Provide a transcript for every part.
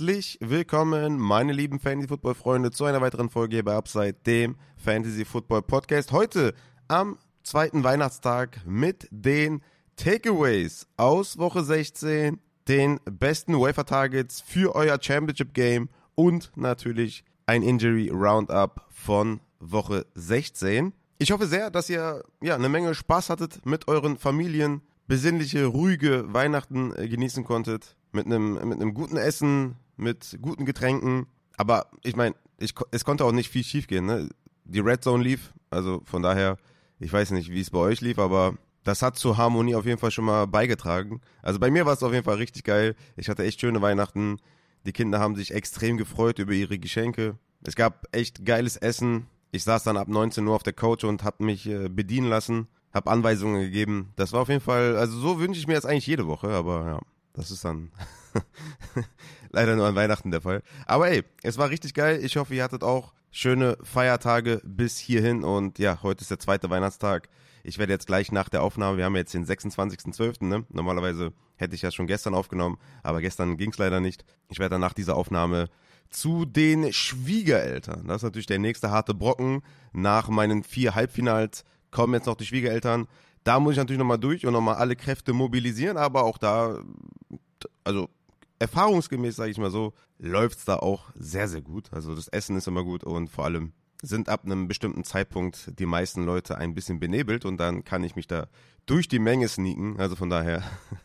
Herzlich willkommen, meine lieben Fantasy-Football-Freunde, zu einer weiteren Folge hier bei Upside, dem Fantasy-Football-Podcast. Heute am zweiten Weihnachtstag mit den Takeaways aus Woche 16, den besten Wafer-Targets für euer Championship-Game und natürlich ein Injury-Roundup von Woche 16. Ich hoffe sehr, dass ihr ja eine Menge Spaß hattet mit euren Familien, besinnliche, ruhige Weihnachten äh, genießen konntet, mit einem mit einem guten Essen, mit guten Getränken. Aber ich meine, ich, es konnte auch nicht viel schiefgehen. Ne? Die Red Zone lief, also von daher, ich weiß nicht, wie es bei euch lief, aber das hat zur Harmonie auf jeden Fall schon mal beigetragen. Also bei mir war es auf jeden Fall richtig geil. Ich hatte echt schöne Weihnachten. Die Kinder haben sich extrem gefreut über ihre Geschenke. Es gab echt geiles Essen. Ich saß dann ab 19 Uhr auf der Couch und hab mich äh, bedienen lassen, hab Anweisungen gegeben. Das war auf jeden Fall, also so wünsche ich mir das eigentlich jede Woche, aber ja, das ist dann leider nur an Weihnachten der Fall. Aber ey, es war richtig geil. Ich hoffe, ihr hattet auch schöne Feiertage bis hierhin und ja, heute ist der zweite Weihnachtstag. Ich werde jetzt gleich nach der Aufnahme, wir haben jetzt den 26.12., ne? Normalerweise hätte ich ja schon gestern aufgenommen, aber gestern ging es leider nicht. Ich werde dann nach dieser Aufnahme zu den Schwiegereltern. Das ist natürlich der nächste harte Brocken. Nach meinen vier Halbfinals kommen jetzt noch die Schwiegereltern. Da muss ich natürlich nochmal durch und nochmal alle Kräfte mobilisieren, aber auch da, also erfahrungsgemäß, sage ich mal so, läuft es da auch sehr, sehr gut. Also das Essen ist immer gut und vor allem sind ab einem bestimmten Zeitpunkt die meisten Leute ein bisschen benebelt und dann kann ich mich da durch die Menge sneaken. Also von daher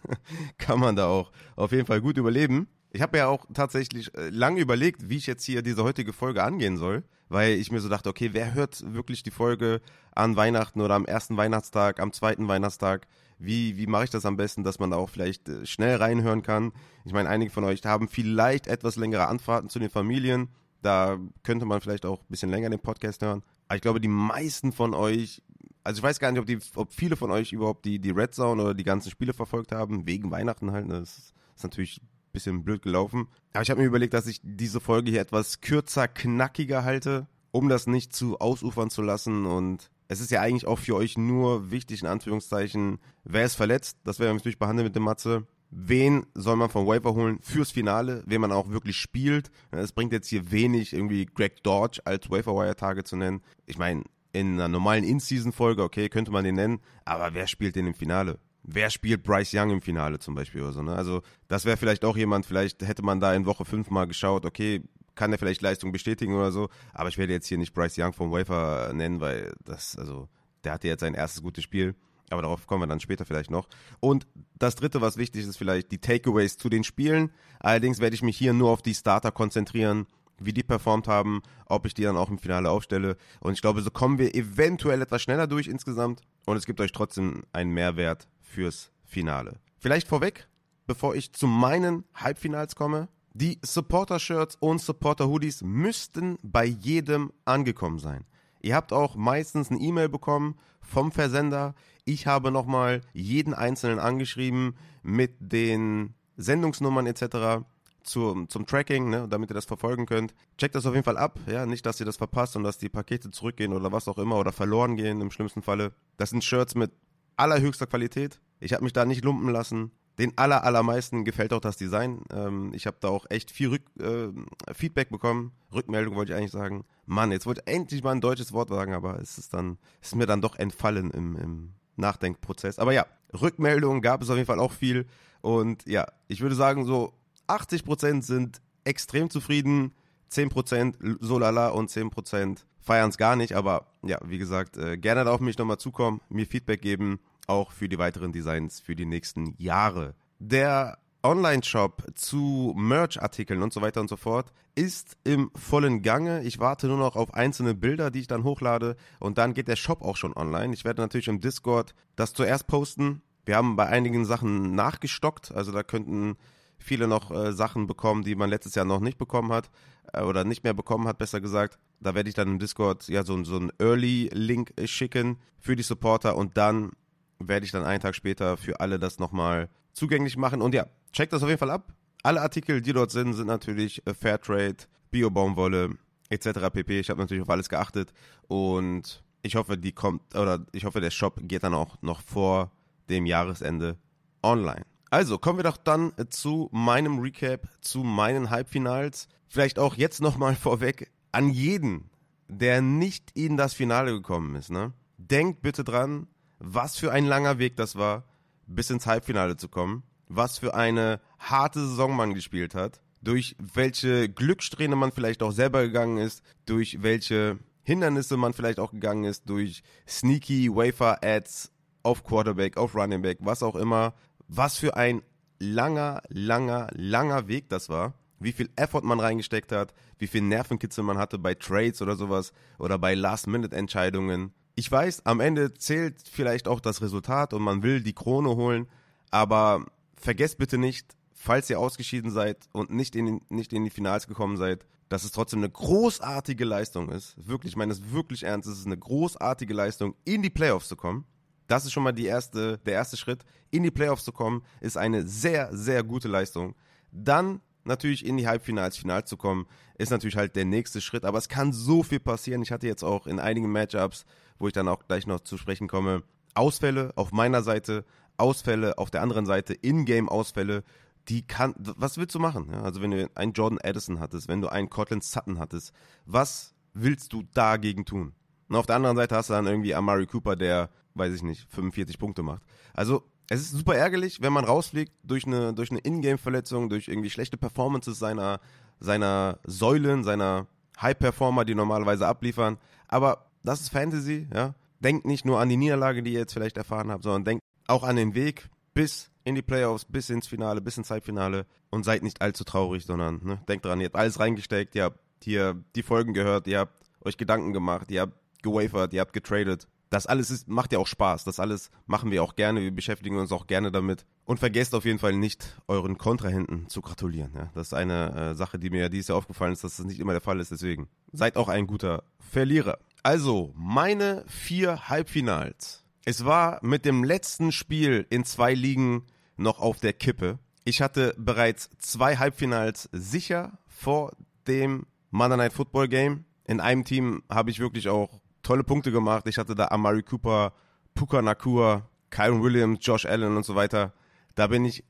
kann man da auch auf jeden Fall gut überleben. Ich habe ja auch tatsächlich äh, lange überlegt, wie ich jetzt hier diese heutige Folge angehen soll, weil ich mir so dachte, okay, wer hört wirklich die Folge an Weihnachten oder am ersten Weihnachtstag, am zweiten Weihnachtstag? Wie, wie mache ich das am besten, dass man da auch vielleicht äh, schnell reinhören kann? Ich meine, einige von euch haben vielleicht etwas längere Anfahrten zu den Familien. Da könnte man vielleicht auch ein bisschen länger den Podcast hören. Aber ich glaube, die meisten von euch, also ich weiß gar nicht, ob, die, ob viele von euch überhaupt die, die Red Zone oder die ganzen Spiele verfolgt haben, wegen Weihnachten halt. Ne? Das ist natürlich bisschen blöd gelaufen. Aber ich habe mir überlegt, dass ich diese Folge hier etwas kürzer, knackiger halte, um das nicht zu ausufern zu lassen. Und es ist ja eigentlich auch für euch nur wichtig, in Anführungszeichen, wer ist verletzt, das werden wir natürlich behandeln mit dem Matze. Wen soll man vom Waiver holen fürs Finale, wen man auch wirklich spielt. Es bringt jetzt hier wenig, irgendwie Greg Dodge als Waiver-Wire-Tage zu nennen. Ich meine, in einer normalen In-Season-Folge, okay, könnte man den nennen, aber wer spielt den im Finale? Wer spielt Bryce Young im Finale zum Beispiel oder so. Ne? Also das wäre vielleicht auch jemand, vielleicht hätte man da in Woche 5 mal geschaut, okay, kann er vielleicht Leistung bestätigen oder so, aber ich werde jetzt hier nicht Bryce Young vom Wafer nennen, weil das, also, der hatte jetzt sein erstes gutes Spiel. Aber darauf kommen wir dann später vielleicht noch. Und das dritte, was wichtig ist, ist vielleicht die Takeaways zu den Spielen. Allerdings werde ich mich hier nur auf die Starter konzentrieren, wie die performt haben, ob ich die dann auch im Finale aufstelle. Und ich glaube, so kommen wir eventuell etwas schneller durch insgesamt. Und es gibt euch trotzdem einen Mehrwert fürs Finale. Vielleicht vorweg, bevor ich zu meinen Halbfinals komme. Die Supporter-Shirts und Supporter-Hoodies müssten bei jedem angekommen sein. Ihr habt auch meistens eine E-Mail bekommen vom Versender. Ich habe nochmal jeden einzelnen angeschrieben mit den Sendungsnummern etc. Zum, zum Tracking, ne, damit ihr das verfolgen könnt. Checkt das auf jeden Fall ab, ja, nicht, dass ihr das verpasst und dass die Pakete zurückgehen oder was auch immer oder verloren gehen im schlimmsten Falle. Das sind Shirts mit allerhöchster Qualität. Ich habe mich da nicht lumpen lassen. Den aller, allermeisten gefällt auch das Design. Ähm, ich habe da auch echt viel Rück, äh, Feedback bekommen. Rückmeldung wollte ich eigentlich sagen. Mann, jetzt wollte ich endlich mal ein deutsches Wort sagen, aber es ist dann, es ist mir dann doch entfallen im, im Nachdenkprozess. Aber ja, Rückmeldungen gab es auf jeden Fall auch viel. Und ja, ich würde sagen, so 80% sind extrem zufrieden, 10% so lala und 10% feiern es gar nicht. Aber ja, wie gesagt, äh, gerne auf mich nochmal zukommen, mir Feedback geben auch für die weiteren Designs für die nächsten Jahre. Der Online-Shop zu Merch-Artikeln und so weiter und so fort ist im vollen Gange. Ich warte nur noch auf einzelne Bilder, die ich dann hochlade und dann geht der Shop auch schon online. Ich werde natürlich im Discord das zuerst posten. Wir haben bei einigen Sachen nachgestockt, also da könnten viele noch äh, Sachen bekommen, die man letztes Jahr noch nicht bekommen hat äh, oder nicht mehr bekommen hat, besser gesagt. Da werde ich dann im Discord ja so, so einen Early-Link schicken für die Supporter und dann werde ich dann einen Tag später für alle das nochmal zugänglich machen. Und ja, checkt das auf jeden Fall ab. Alle Artikel, die dort sind, sind natürlich äh, Fairtrade, Bio-Baumwolle etc. pp. Ich habe natürlich auf alles geachtet und ich hoffe, die kommt oder ich hoffe, der Shop geht dann auch noch vor dem Jahresende online. Also kommen wir doch dann zu meinem Recap, zu meinen Halbfinals. Vielleicht auch jetzt nochmal vorweg an jeden, der nicht in das Finale gekommen ist. Ne? Denkt bitte dran, was für ein langer Weg das war, bis ins Halbfinale zu kommen. Was für eine harte Saison man gespielt hat. Durch welche Glückssträhne man vielleicht auch selber gegangen ist. Durch welche Hindernisse man vielleicht auch gegangen ist. Durch sneaky Wafer-Ads auf Quarterback, auf Running Back, was auch immer. Was für ein langer, langer, langer Weg das war wie viel Effort man reingesteckt hat, wie viel Nervenkitzel man hatte bei Trades oder sowas oder bei Last-Minute-Entscheidungen. Ich weiß, am Ende zählt vielleicht auch das Resultat und man will die Krone holen, aber vergesst bitte nicht, falls ihr ausgeschieden seid und nicht in, nicht in die Finals gekommen seid, dass es trotzdem eine großartige Leistung ist. Wirklich, ich meine es wirklich ernst, es ist eine großartige Leistung, in die Playoffs zu kommen. Das ist schon mal die erste, der erste Schritt. In die Playoffs zu kommen, ist eine sehr, sehr gute Leistung. Dann natürlich in die Halbfinals, Final zu kommen, ist natürlich halt der nächste Schritt. Aber es kann so viel passieren. Ich hatte jetzt auch in einigen Matchups, wo ich dann auch gleich noch zu sprechen komme, Ausfälle auf meiner Seite, Ausfälle auf der anderen Seite, In-Game-Ausfälle. Die kann, was willst du machen? Ja, also wenn du einen Jordan Addison hattest, wenn du einen Cortland Sutton hattest, was willst du dagegen tun? Und auf der anderen Seite hast du dann irgendwie Amari Cooper, der, weiß ich nicht, 45 Punkte macht. Also es ist super ärgerlich, wenn man rausfliegt durch eine, durch eine Ingame-Verletzung, durch irgendwie schlechte Performances seiner, seiner Säulen, seiner High-Performer, die normalerweise abliefern. Aber das ist Fantasy, ja. Denkt nicht nur an die Niederlage, die ihr jetzt vielleicht erfahren habt, sondern denkt auch an den Weg bis in die Playoffs, bis ins Finale, bis ins Halbfinale und seid nicht allzu traurig, sondern ne, denkt dran, ihr habt alles reingesteckt, ihr habt hier die Folgen gehört, ihr habt euch Gedanken gemacht, ihr habt gewafert, ihr habt getradet das alles ist, macht ja auch Spaß. Das alles machen wir auch gerne. Wir beschäftigen uns auch gerne damit. Und vergesst auf jeden Fall nicht, euren Kontrahenten zu gratulieren. Ja? Das ist eine äh, Sache, die mir dieses Jahr aufgefallen ist, dass das nicht immer der Fall ist. Deswegen seid auch ein guter Verlierer. Also, meine vier Halbfinals. Es war mit dem letzten Spiel in zwei Ligen noch auf der Kippe. Ich hatte bereits zwei Halbfinals sicher vor dem Monday Night Football Game. In einem Team habe ich wirklich auch tolle Punkte gemacht. Ich hatte da Amari Cooper, Puka Nakua, Kyron Williams, Josh Allen und so weiter. Da bin ich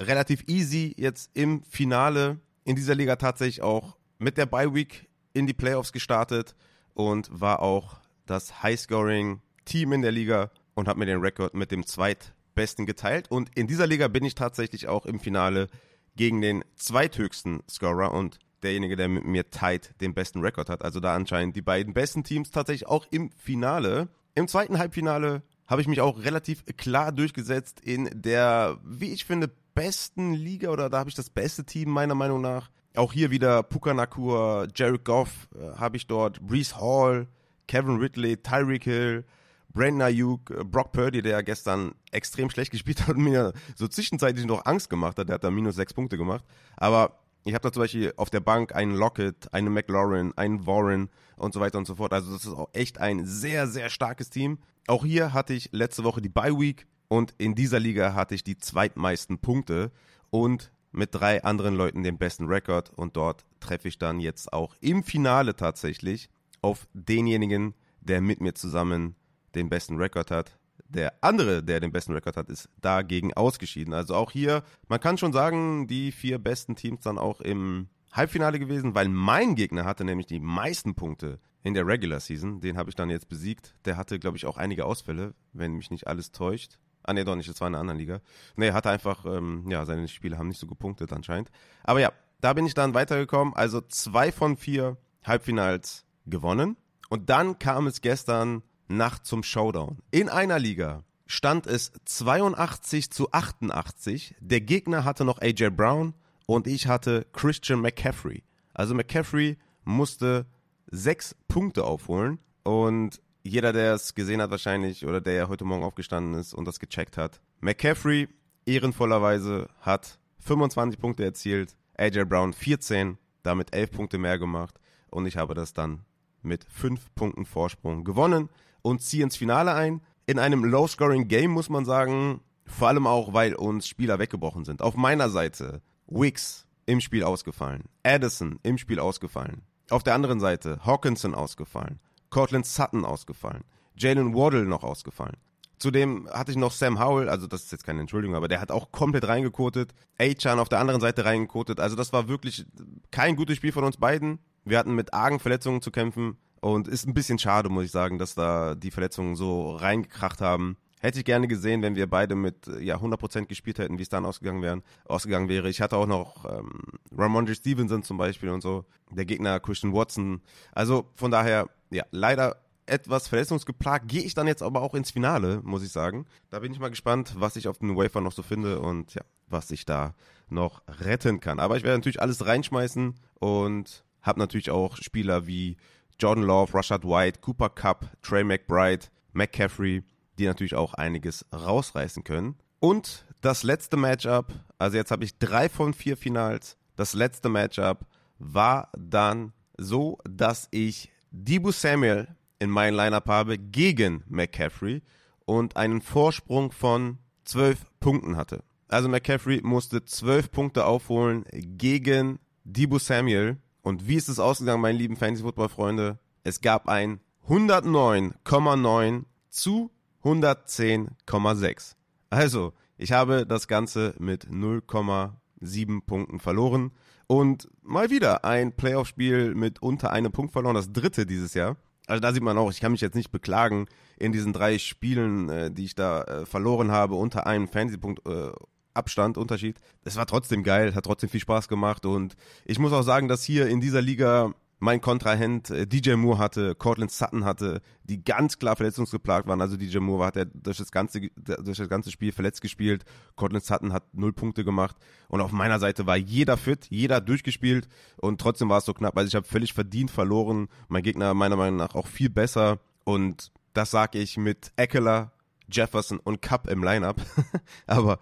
relativ easy jetzt im Finale in dieser Liga tatsächlich auch mit der Bye Week in die Playoffs gestartet und war auch das Highscoring Team in der Liga und habe mir den Rekord mit dem zweitbesten geteilt. Und in dieser Liga bin ich tatsächlich auch im Finale gegen den zweithöchsten Scorer und derjenige, der mit mir tight den besten Rekord hat. Also da anscheinend die beiden besten Teams tatsächlich auch im Finale. Im zweiten Halbfinale habe ich mich auch relativ klar durchgesetzt in der, wie ich finde, besten Liga oder da habe ich das beste Team meiner Meinung nach. Auch hier wieder Puka Nakua, Jared Goff äh, habe ich dort, Brees Hall, Kevin Ridley, Tyreek Hill, Brandon Ayuk, äh, Brock Purdy, der gestern extrem schlecht gespielt hat und mir so zwischenzeitlich noch Angst gemacht hat. Der hat da minus sechs Punkte gemacht. Aber ich habe da zum Beispiel auf der Bank einen Lockett, einen McLaurin, einen Warren und so weiter und so fort. Also das ist auch echt ein sehr, sehr starkes Team. Auch hier hatte ich letzte Woche die Bye Week und in dieser Liga hatte ich die zweitmeisten Punkte und mit drei anderen Leuten den besten Rekord und dort treffe ich dann jetzt auch im Finale tatsächlich auf denjenigen, der mit mir zusammen den besten Rekord hat. Der andere, der den besten Rekord hat, ist dagegen ausgeschieden. Also auch hier, man kann schon sagen, die vier besten Teams dann auch im Halbfinale gewesen, weil mein Gegner hatte nämlich die meisten Punkte in der Regular Season. Den habe ich dann jetzt besiegt. Der hatte, glaube ich, auch einige Ausfälle, wenn mich nicht alles täuscht. Ah, nee, doch nicht, das war in einer anderen Liga. Nee, hatte einfach, ähm, ja, seine Spiele haben nicht so gepunktet anscheinend. Aber ja, da bin ich dann weitergekommen. Also zwei von vier Halbfinals gewonnen. Und dann kam es gestern Nacht zum Showdown. In einer Liga stand es 82 zu 88. Der Gegner hatte noch AJ Brown und ich hatte Christian McCaffrey. Also McCaffrey musste sechs Punkte aufholen und jeder, der es gesehen hat wahrscheinlich oder der ja heute Morgen aufgestanden ist und das gecheckt hat. McCaffrey ehrenvollerweise hat 25 Punkte erzielt, AJ Brown 14, damit 11 Punkte mehr gemacht und ich habe das dann mit 5 Punkten Vorsprung gewonnen und ziehe ins Finale ein. In einem Low-Scoring-Game muss man sagen, vor allem auch, weil uns Spieler weggebrochen sind. Auf meiner Seite Wicks im Spiel ausgefallen, Addison im Spiel ausgefallen. Auf der anderen Seite Hawkinson ausgefallen, Cortland Sutton ausgefallen, Jalen Waddle noch ausgefallen. Zudem hatte ich noch Sam Howell, also das ist jetzt keine Entschuldigung, aber der hat auch komplett reingekotet. Achan auf der anderen Seite reingekotet. Also das war wirklich kein gutes Spiel von uns beiden. Wir hatten mit argen Verletzungen zu kämpfen und ist ein bisschen schade, muss ich sagen, dass da die Verletzungen so reingekracht haben. Hätte ich gerne gesehen, wenn wir beide mit ja 100% gespielt hätten, wie es dann ausgegangen, wären, ausgegangen wäre. Ich hatte auch noch ähm, Ramondre Stevenson zum Beispiel und so. Der Gegner Christian Watson. Also von daher, ja, leider etwas verletzungsgeplagt. Gehe ich dann jetzt aber auch ins Finale, muss ich sagen. Da bin ich mal gespannt, was ich auf den Wafer noch so finde und ja, was ich da noch retten kann. Aber ich werde natürlich alles reinschmeißen und habe natürlich auch Spieler wie Jordan Love, Rashad White, Cooper Cup, Trey McBride, McCaffrey, die natürlich auch einiges rausreißen können. Und das letzte Matchup, also jetzt habe ich drei von vier Finals. Das letzte Matchup war dann so, dass ich Dibu Samuel in meinem Lineup habe gegen McCaffrey und einen Vorsprung von zwölf Punkten hatte. Also McCaffrey musste zwölf Punkte aufholen gegen Dibu Samuel. Und wie ist es ausgegangen, meine lieben Fantasy-Football-Freunde? Es gab ein 109,9 zu 110,6. Also, ich habe das Ganze mit 0,7 Punkten verloren. Und mal wieder ein Playoff-Spiel mit unter einem Punkt verloren, das dritte dieses Jahr. Also da sieht man auch, ich kann mich jetzt nicht beklagen in diesen drei Spielen, äh, die ich da äh, verloren habe, unter einem Fantasy-Punkt äh, Abstand, Unterschied. Es war trotzdem geil, hat trotzdem viel Spaß gemacht und ich muss auch sagen, dass hier in dieser Liga mein Kontrahent äh, DJ Moore hatte, Cortland Sutton hatte, die ganz klar verletzungsgeplagt waren. Also DJ Moore hat er durch das ganze, durch das ganze Spiel verletzt gespielt. Cortland Sutton hat null Punkte gemacht. Und auf meiner Seite war jeder fit, jeder durchgespielt und trotzdem war es so knapp. Also ich habe völlig verdient verloren. Mein Gegner meiner Meinung nach auch viel besser. Und das sage ich mit Eckler, Jefferson und Cup im Lineup. Aber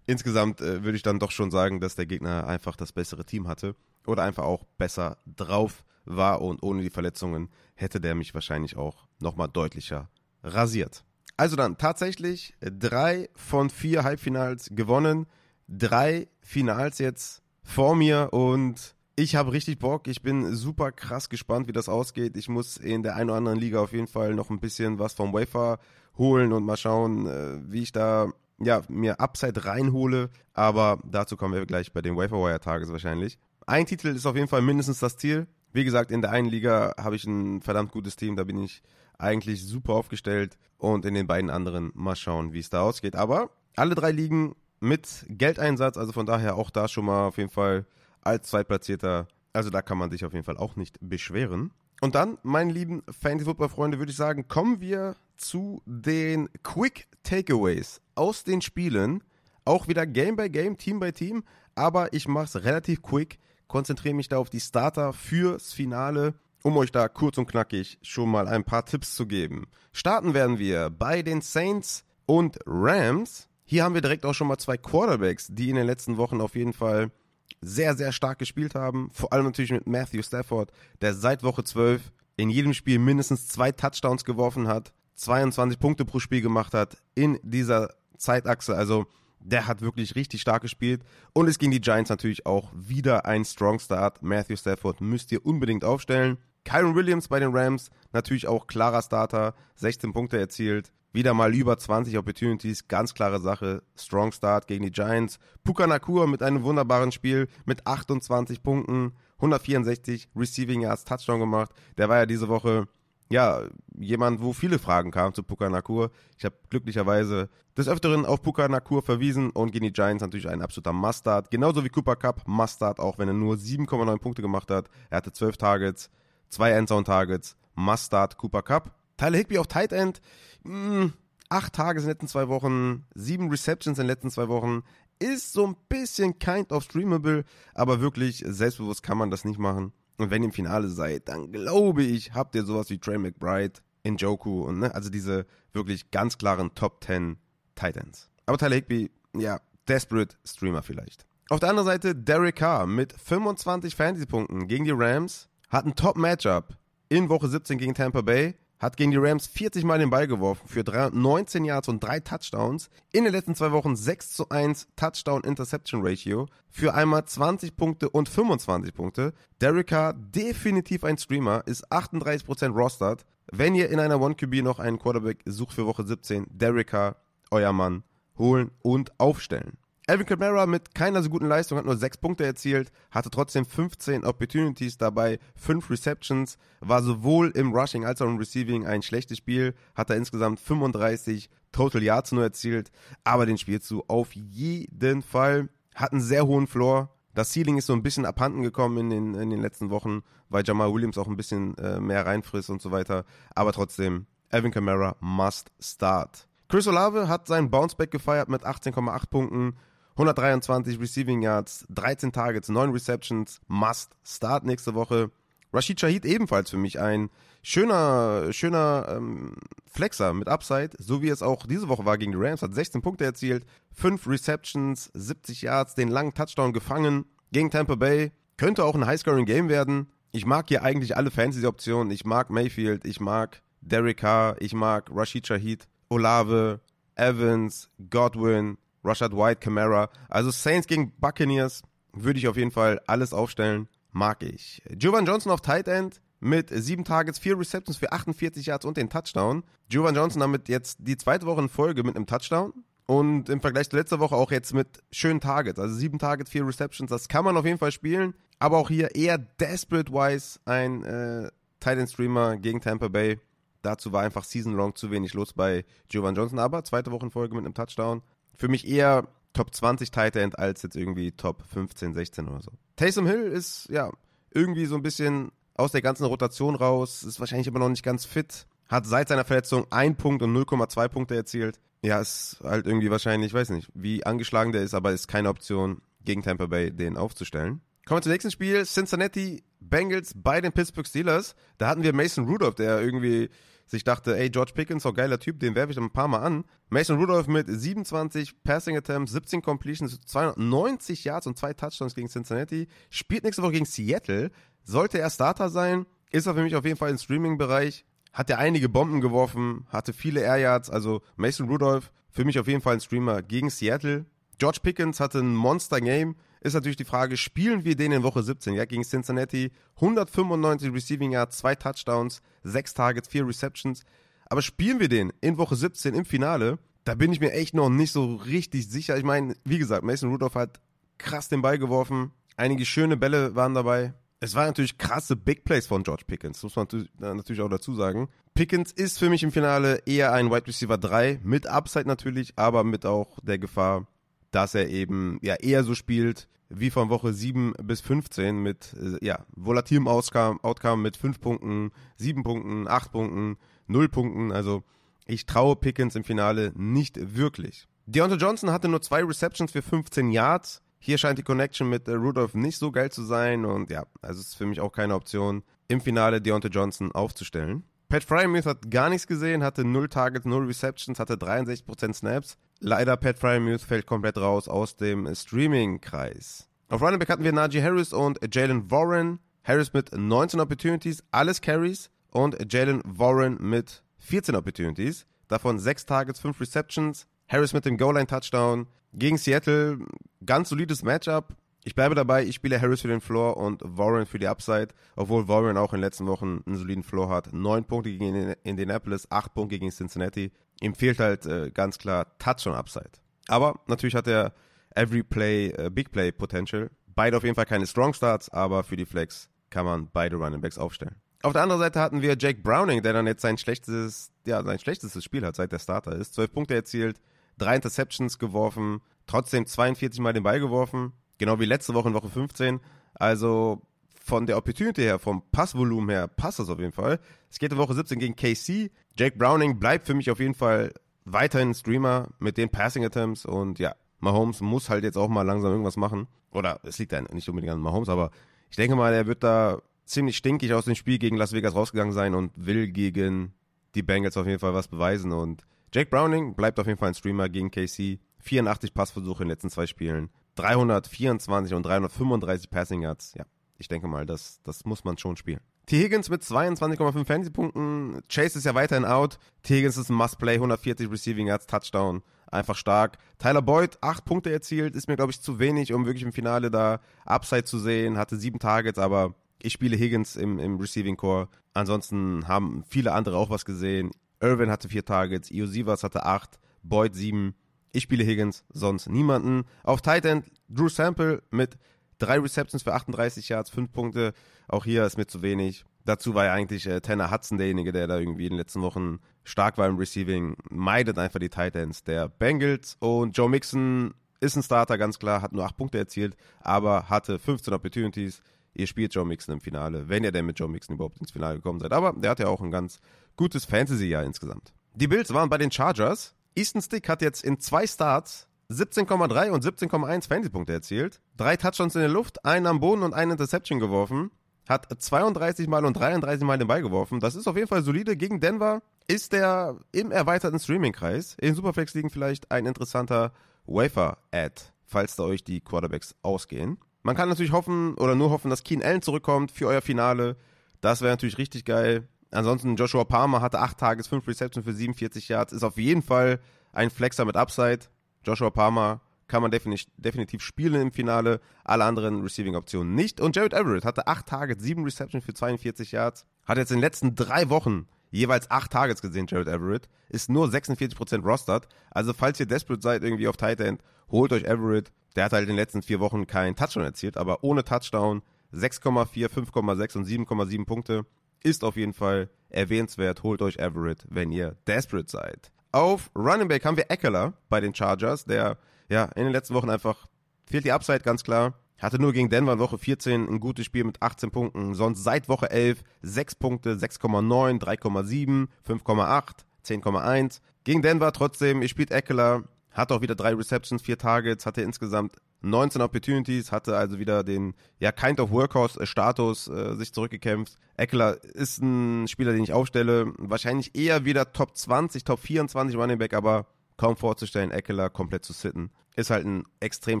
insgesamt äh, würde ich dann doch schon sagen, dass der Gegner einfach das bessere Team hatte oder einfach auch besser drauf war und ohne die Verletzungen hätte der mich wahrscheinlich auch nochmal deutlicher rasiert. Also dann tatsächlich drei von vier Halbfinals gewonnen, drei Finals jetzt vor mir und ich habe richtig Bock. Ich bin super krass gespannt, wie das ausgeht. Ich muss in der einen oder anderen Liga auf jeden Fall noch ein bisschen was vom Wafer holen und mal schauen, äh, wie ich da ja, mir Upside reinhole. Aber dazu kommen wir gleich bei den Waferwire-Tages wahrscheinlich. Ein Titel ist auf jeden Fall mindestens das Ziel. Wie gesagt, in der einen Liga habe ich ein verdammt gutes Team, da bin ich eigentlich super aufgestellt und in den beiden anderen mal schauen, wie es da ausgeht. Aber alle drei Ligen mit Geldeinsatz, also von daher auch da schon mal auf jeden Fall als Zweitplatzierter. Also da kann man sich auf jeden Fall auch nicht beschweren. Und dann, meine lieben Fantasy-Football-Freunde, würde ich sagen, kommen wir zu den Quick Takeaways aus den Spielen. Auch wieder Game by Game, Team by Team, aber ich mache es relativ quick konzentriere mich da auf die Starter fürs Finale, um euch da kurz und knackig schon mal ein paar Tipps zu geben. Starten werden wir bei den Saints und Rams. Hier haben wir direkt auch schon mal zwei Quarterbacks, die in den letzten Wochen auf jeden Fall sehr, sehr stark gespielt haben. Vor allem natürlich mit Matthew Stafford, der seit Woche 12 in jedem Spiel mindestens zwei Touchdowns geworfen hat, 22 Punkte pro Spiel gemacht hat in dieser Zeitachse. Also der hat wirklich richtig stark gespielt. Und es ging die Giants natürlich auch wieder ein Strong Start. Matthew Stafford müsst ihr unbedingt aufstellen. Kyron Williams bei den Rams, natürlich auch klarer Starter, 16 Punkte erzielt. Wieder mal über 20 Opportunities, ganz klare Sache. Strong Start gegen die Giants. Puka Nakur mit einem wunderbaren Spiel mit 28 Punkten, 164 Receiving Yards Touchdown gemacht. Der war ja diese Woche ja, jemand, wo viele Fragen kamen zu Puka Nakur. Ich habe glücklicherweise des Öfteren auf Puka Nakur verwiesen und gegen die Giants natürlich ein absoluter Mustard. Genauso wie Cooper Cup, Mustard, auch wenn er nur 7,9 Punkte gemacht hat. Er hatte 12 Targets, 2 Endzone-Targets, Mustard, Cooper Cup. Tyler Higby auf Tight End, mh, hm, 8 Tage in den letzten zwei Wochen, 7 Receptions in den letzten zwei Wochen. Ist so ein bisschen kind of streamable, aber wirklich selbstbewusst kann man das nicht machen. Und wenn ihr im Finale seid, dann glaube ich, habt ihr sowas wie Trey McBride, Njoku und ne, also diese wirklich ganz klaren Top 10 Titans. Aber Tyler Higby, ja, desperate Streamer vielleicht. Auf der anderen Seite Derek Carr mit 25 Fantasy-Punkten gegen die Rams hat ein Top-Matchup in Woche 17 gegen Tampa Bay hat gegen die Rams 40 Mal den Ball geworfen für 19 Yards und 3 Touchdowns. In den letzten zwei Wochen 6 zu 1 Touchdown-Interception-Ratio für einmal 20 Punkte und 25 Punkte. Derek Carr, definitiv ein Streamer, ist 38% rostered. wenn ihr in einer One-QB noch einen Quarterback sucht für Woche 17, Derek Carr, euer Mann, holen und aufstellen. Alvin Kamara mit keiner so guten Leistung hat nur 6 Punkte erzielt, hatte trotzdem 15 Opportunities dabei, 5 Receptions, war sowohl im Rushing als auch im Receiving ein schlechtes Spiel, hat er insgesamt 35 Total Yards nur erzielt, aber den spielst du auf jeden Fall, hat einen sehr hohen Floor, das Ceiling ist so ein bisschen abhanden gekommen in den, in den letzten Wochen, weil Jamal Williams auch ein bisschen äh, mehr reinfrisst und so weiter. Aber trotzdem, Alvin Kamara must start. Chris Olave hat seinen Bounceback gefeiert mit 18,8 Punkten, 123 Receiving Yards, 13 Targets, 9 Receptions, must start nächste Woche. Rashid Shahid ebenfalls für mich ein schöner, schöner ähm, Flexer mit Upside, so wie es auch diese Woche war gegen die Rams, hat 16 Punkte erzielt, 5 Receptions, 70 Yards, den langen Touchdown gefangen gegen Tampa Bay. Könnte auch ein High-Scoring-Game werden. Ich mag hier eigentlich alle Fantasy-Optionen. Ich mag Mayfield, ich mag Derek Carr, ich mag Rashid Shahid, Olave, Evans, Godwin, Rashad White, Camara. Also Saints gegen Buccaneers würde ich auf jeden Fall alles aufstellen. Mag ich. Jovan Johnson auf Tight End mit sieben Targets, vier Receptions für 48 Yards und den Touchdown. Jovan Johnson damit jetzt die zweite Woche in Folge mit einem Touchdown. Und im Vergleich zu letzter Woche auch jetzt mit schönen Targets. Also sieben Targets, vier Receptions. Das kann man auf jeden Fall spielen. Aber auch hier eher desperate-wise ein äh, Tight Streamer gegen Tampa Bay. Dazu war einfach season long zu wenig los bei Jovan Johnson. Aber zweite Woche in Folge mit einem Touchdown. Für mich eher Top 20 Tight End als jetzt irgendwie Top 15, 16 oder so. Taysom Hill ist ja irgendwie so ein bisschen aus der ganzen Rotation raus, ist wahrscheinlich immer noch nicht ganz fit, hat seit seiner Verletzung 1 Punkt und 0,2 Punkte erzielt. Ja, ist halt irgendwie wahrscheinlich, ich weiß nicht, wie angeschlagen der ist, aber ist keine Option, gegen Tampa Bay den aufzustellen. Kommen wir zum nächsten Spiel. Cincinnati Bengals bei den Pittsburgh Steelers. Da hatten wir Mason Rudolph, der irgendwie sich dachte, ey, George Pickens, so geiler Typ, den werfe ich ein paar Mal an. Mason Rudolph mit 27 Passing Attempts, 17 Completions, 290 Yards und zwei Touchdowns gegen Cincinnati. Spielt nächste Woche gegen Seattle. Sollte er Starter sein, ist er für mich auf jeden Fall im Streaming-Bereich. Hat er einige Bomben geworfen, hatte viele Air Yards, also Mason Rudolph für mich auf jeden Fall ein Streamer gegen Seattle. George Pickens hatte ein Monster-Game ist natürlich die Frage, spielen wir den in Woche 17? Ja, gegen Cincinnati 195 Receiving Yards, zwei Touchdowns, sechs Targets, vier Receptions. Aber spielen wir den in Woche 17 im Finale? Da bin ich mir echt noch nicht so richtig sicher. Ich meine, wie gesagt, Mason Rudolph hat krass den Ball geworfen. Einige schöne Bälle waren dabei. Es waren natürlich krasse Big Plays von George Pickens, muss man natürlich auch dazu sagen. Pickens ist für mich im Finale eher ein Wide Receiver 3, mit Upside natürlich, aber mit auch der Gefahr, dass er eben ja eher so spielt wie von Woche 7 bis 15 mit äh, ja, volatilem Outcome, mit 5 Punkten, 7 Punkten, 8 Punkten, 0 Punkten. Also ich traue Pickens im Finale nicht wirklich. Deontay Johnson hatte nur zwei Receptions für 15 Yards. Hier scheint die Connection mit äh, Rudolph nicht so geil zu sein und ja, also ist für mich auch keine Option, im Finale Deontay Johnson aufzustellen. Pat Fryermuth hat gar nichts gesehen, hatte 0 Targets, 0 Receptions, hatte 63% Snaps. Leider Pat Fryermuth fällt komplett raus aus dem Streaming-Kreis. Auf Running Back hatten wir Najee Harris und Jalen Warren. Harris mit 19 Opportunities, alles Carries und Jalen Warren mit 14 Opportunities. Davon 6 Targets, 5 Receptions. Harris mit dem Goal-Line-Touchdown. Gegen Seattle ganz solides Matchup. Ich bleibe dabei, ich spiele Harris für den Floor und Warren für die Upside, obwohl Warren auch in den letzten Wochen einen soliden Floor hat. 9 Punkte gegen Indianapolis, 8 Punkte gegen Cincinnati. Ihm fehlt halt äh, ganz klar Touch und Upside. Aber natürlich hat er Every Play, äh, Big Play Potential. Beide auf jeden Fall keine Strong Starts, aber für die Flex kann man beide Running Backs aufstellen. Auf der anderen Seite hatten wir Jake Browning, der dann jetzt sein schlechtes, ja, sein schlechtestes Spiel hat, seit der Starter ist. 12 Punkte erzielt, drei Interceptions geworfen, trotzdem 42 Mal den Ball geworfen, genau wie letzte Woche in Woche 15. Also von der Opportunity her, vom Passvolumen her, passt das auf jeden Fall. Es geht in Woche 17 gegen KC. Jake Browning bleibt für mich auf jeden Fall weiterhin Streamer mit den Passing Attempts und ja, Mahomes muss halt jetzt auch mal langsam irgendwas machen. Oder es liegt ja nicht unbedingt an Mahomes, aber ich denke mal, er wird da ziemlich stinkig aus dem Spiel gegen Las Vegas rausgegangen sein und will gegen die Bengals auf jeden Fall was beweisen. Und Jake Browning bleibt auf jeden Fall ein Streamer gegen KC. 84 Passversuche in den letzten zwei Spielen. 324 und 335 Passing Yards. Ja, ich denke mal, das, das muss man schon spielen. T. Higgins mit 22,5 Fantasy-Punkten. Chase ist ja weiterhin out. T. Higgins ist ein Must-Play, 140 Receiving Yards, Touchdown. Einfach stark. Tyler Boyd, 8 Punkte erzielt, ist mir, glaube ich, zu wenig, um wirklich im Finale da Upside zu sehen. Hatte 7 Targets, aber Ich spiele Higgins im, im Receiving Core. Ansonsten haben viele andere auch was gesehen. Irvin hatte vier Targets, Io Sivas hatte acht, Boyd sieben. Ich spiele Higgins, sonst niemanden. Auf Tight End Drew Sample mit drei Receptions für 38 Yards, fünf Punkte. Auch hier ist mir zu wenig. Dazu war ja eigentlich äh, Tanner Hudson derjenige, der da irgendwie in den letzten Wochen stark war im Receiving. Meidet einfach die Tight Ends der Bengals. Und Joe Mixon ist ein Starter, ganz klar, hat nur acht Punkte erzielt, aber hatte 15 Opportunities. Ihr spielt Joe Mixon im Finale, wenn ihr denn mit Joe Mixon überhaupt ins Finale gekommen seid. Aber der hat ja auch ein ganz gutes Fantasy-Jahr insgesamt. Die Bills waren bei den Chargers. Easton Stick hat jetzt in zwei Starts 17,3 und 17,1 Fantasy-Punkte erzielt. Drei Touchdowns in der Luft, einen am Boden und eine Interception geworfen. Hat 32 Mal und 33 Mal den Ball geworfen. Das ist auf jeden Fall solide. Gegen Denver ist der im erweiterten Streaming-Kreis. In Superflex liegen vielleicht ein interessanter Wafer-Ad, falls da euch die Quarterbacks ausgehen. Man kann natürlich hoffen oder nur hoffen, dass Keen Allen zurückkommt für euer Finale. Das wäre natürlich richtig geil. Ansonsten Joshua Palmer hatte 8 Tages, 5 Receptions für 47 Yards. Ist auf jeden Fall ein Flexer mit Upside. Joshua Palmer kann man definitiv spielen im Finale. Alle anderen Receiving-Optionen nicht. Und Jared Everett hatte 8 Targets, 7 Receptions für 42 Yards. Hat jetzt in den letzten drei Wochen jeweils 8 Targets gesehen, Jared Everett. Ist nur 46% rostert. Also falls ihr desperate seid irgendwie auf Tight End, holt euch Everett. Der hat halt in den letzten vier Wochen keinen Touchdown erzielt, aber ohne Touchdown 6,4, 5,6 und 7,7 Punkte. Ist auf jeden Fall erwähnenswert. Holt euch Everett, wenn ihr desperate seid. Auf Running Back haben wir Eckler bei den Chargers, der ja in den letzten Wochen einfach fehlt die Upside ganz klar. Hatte nur gegen Denver in Woche 14 ein gutes Spiel mit 18 Punkten. Sonst seit Woche 11 6 Punkte, 6,9, 3,7, 5,8, 10,1. Gegen Denver trotzdem, ihr spielt Eckler, hat auch wieder drei Receptions, vier Targets, hatte insgesamt 19 Opportunities, hatte also wieder den ja Kind of Workhorse-Status äh, sich zurückgekämpft. Eckler ist ein Spieler, den ich aufstelle. Wahrscheinlich eher wieder Top 20, Top 24 Running Back, aber kaum vorzustellen, Eckler komplett zu sitten. Ist halt ein extrem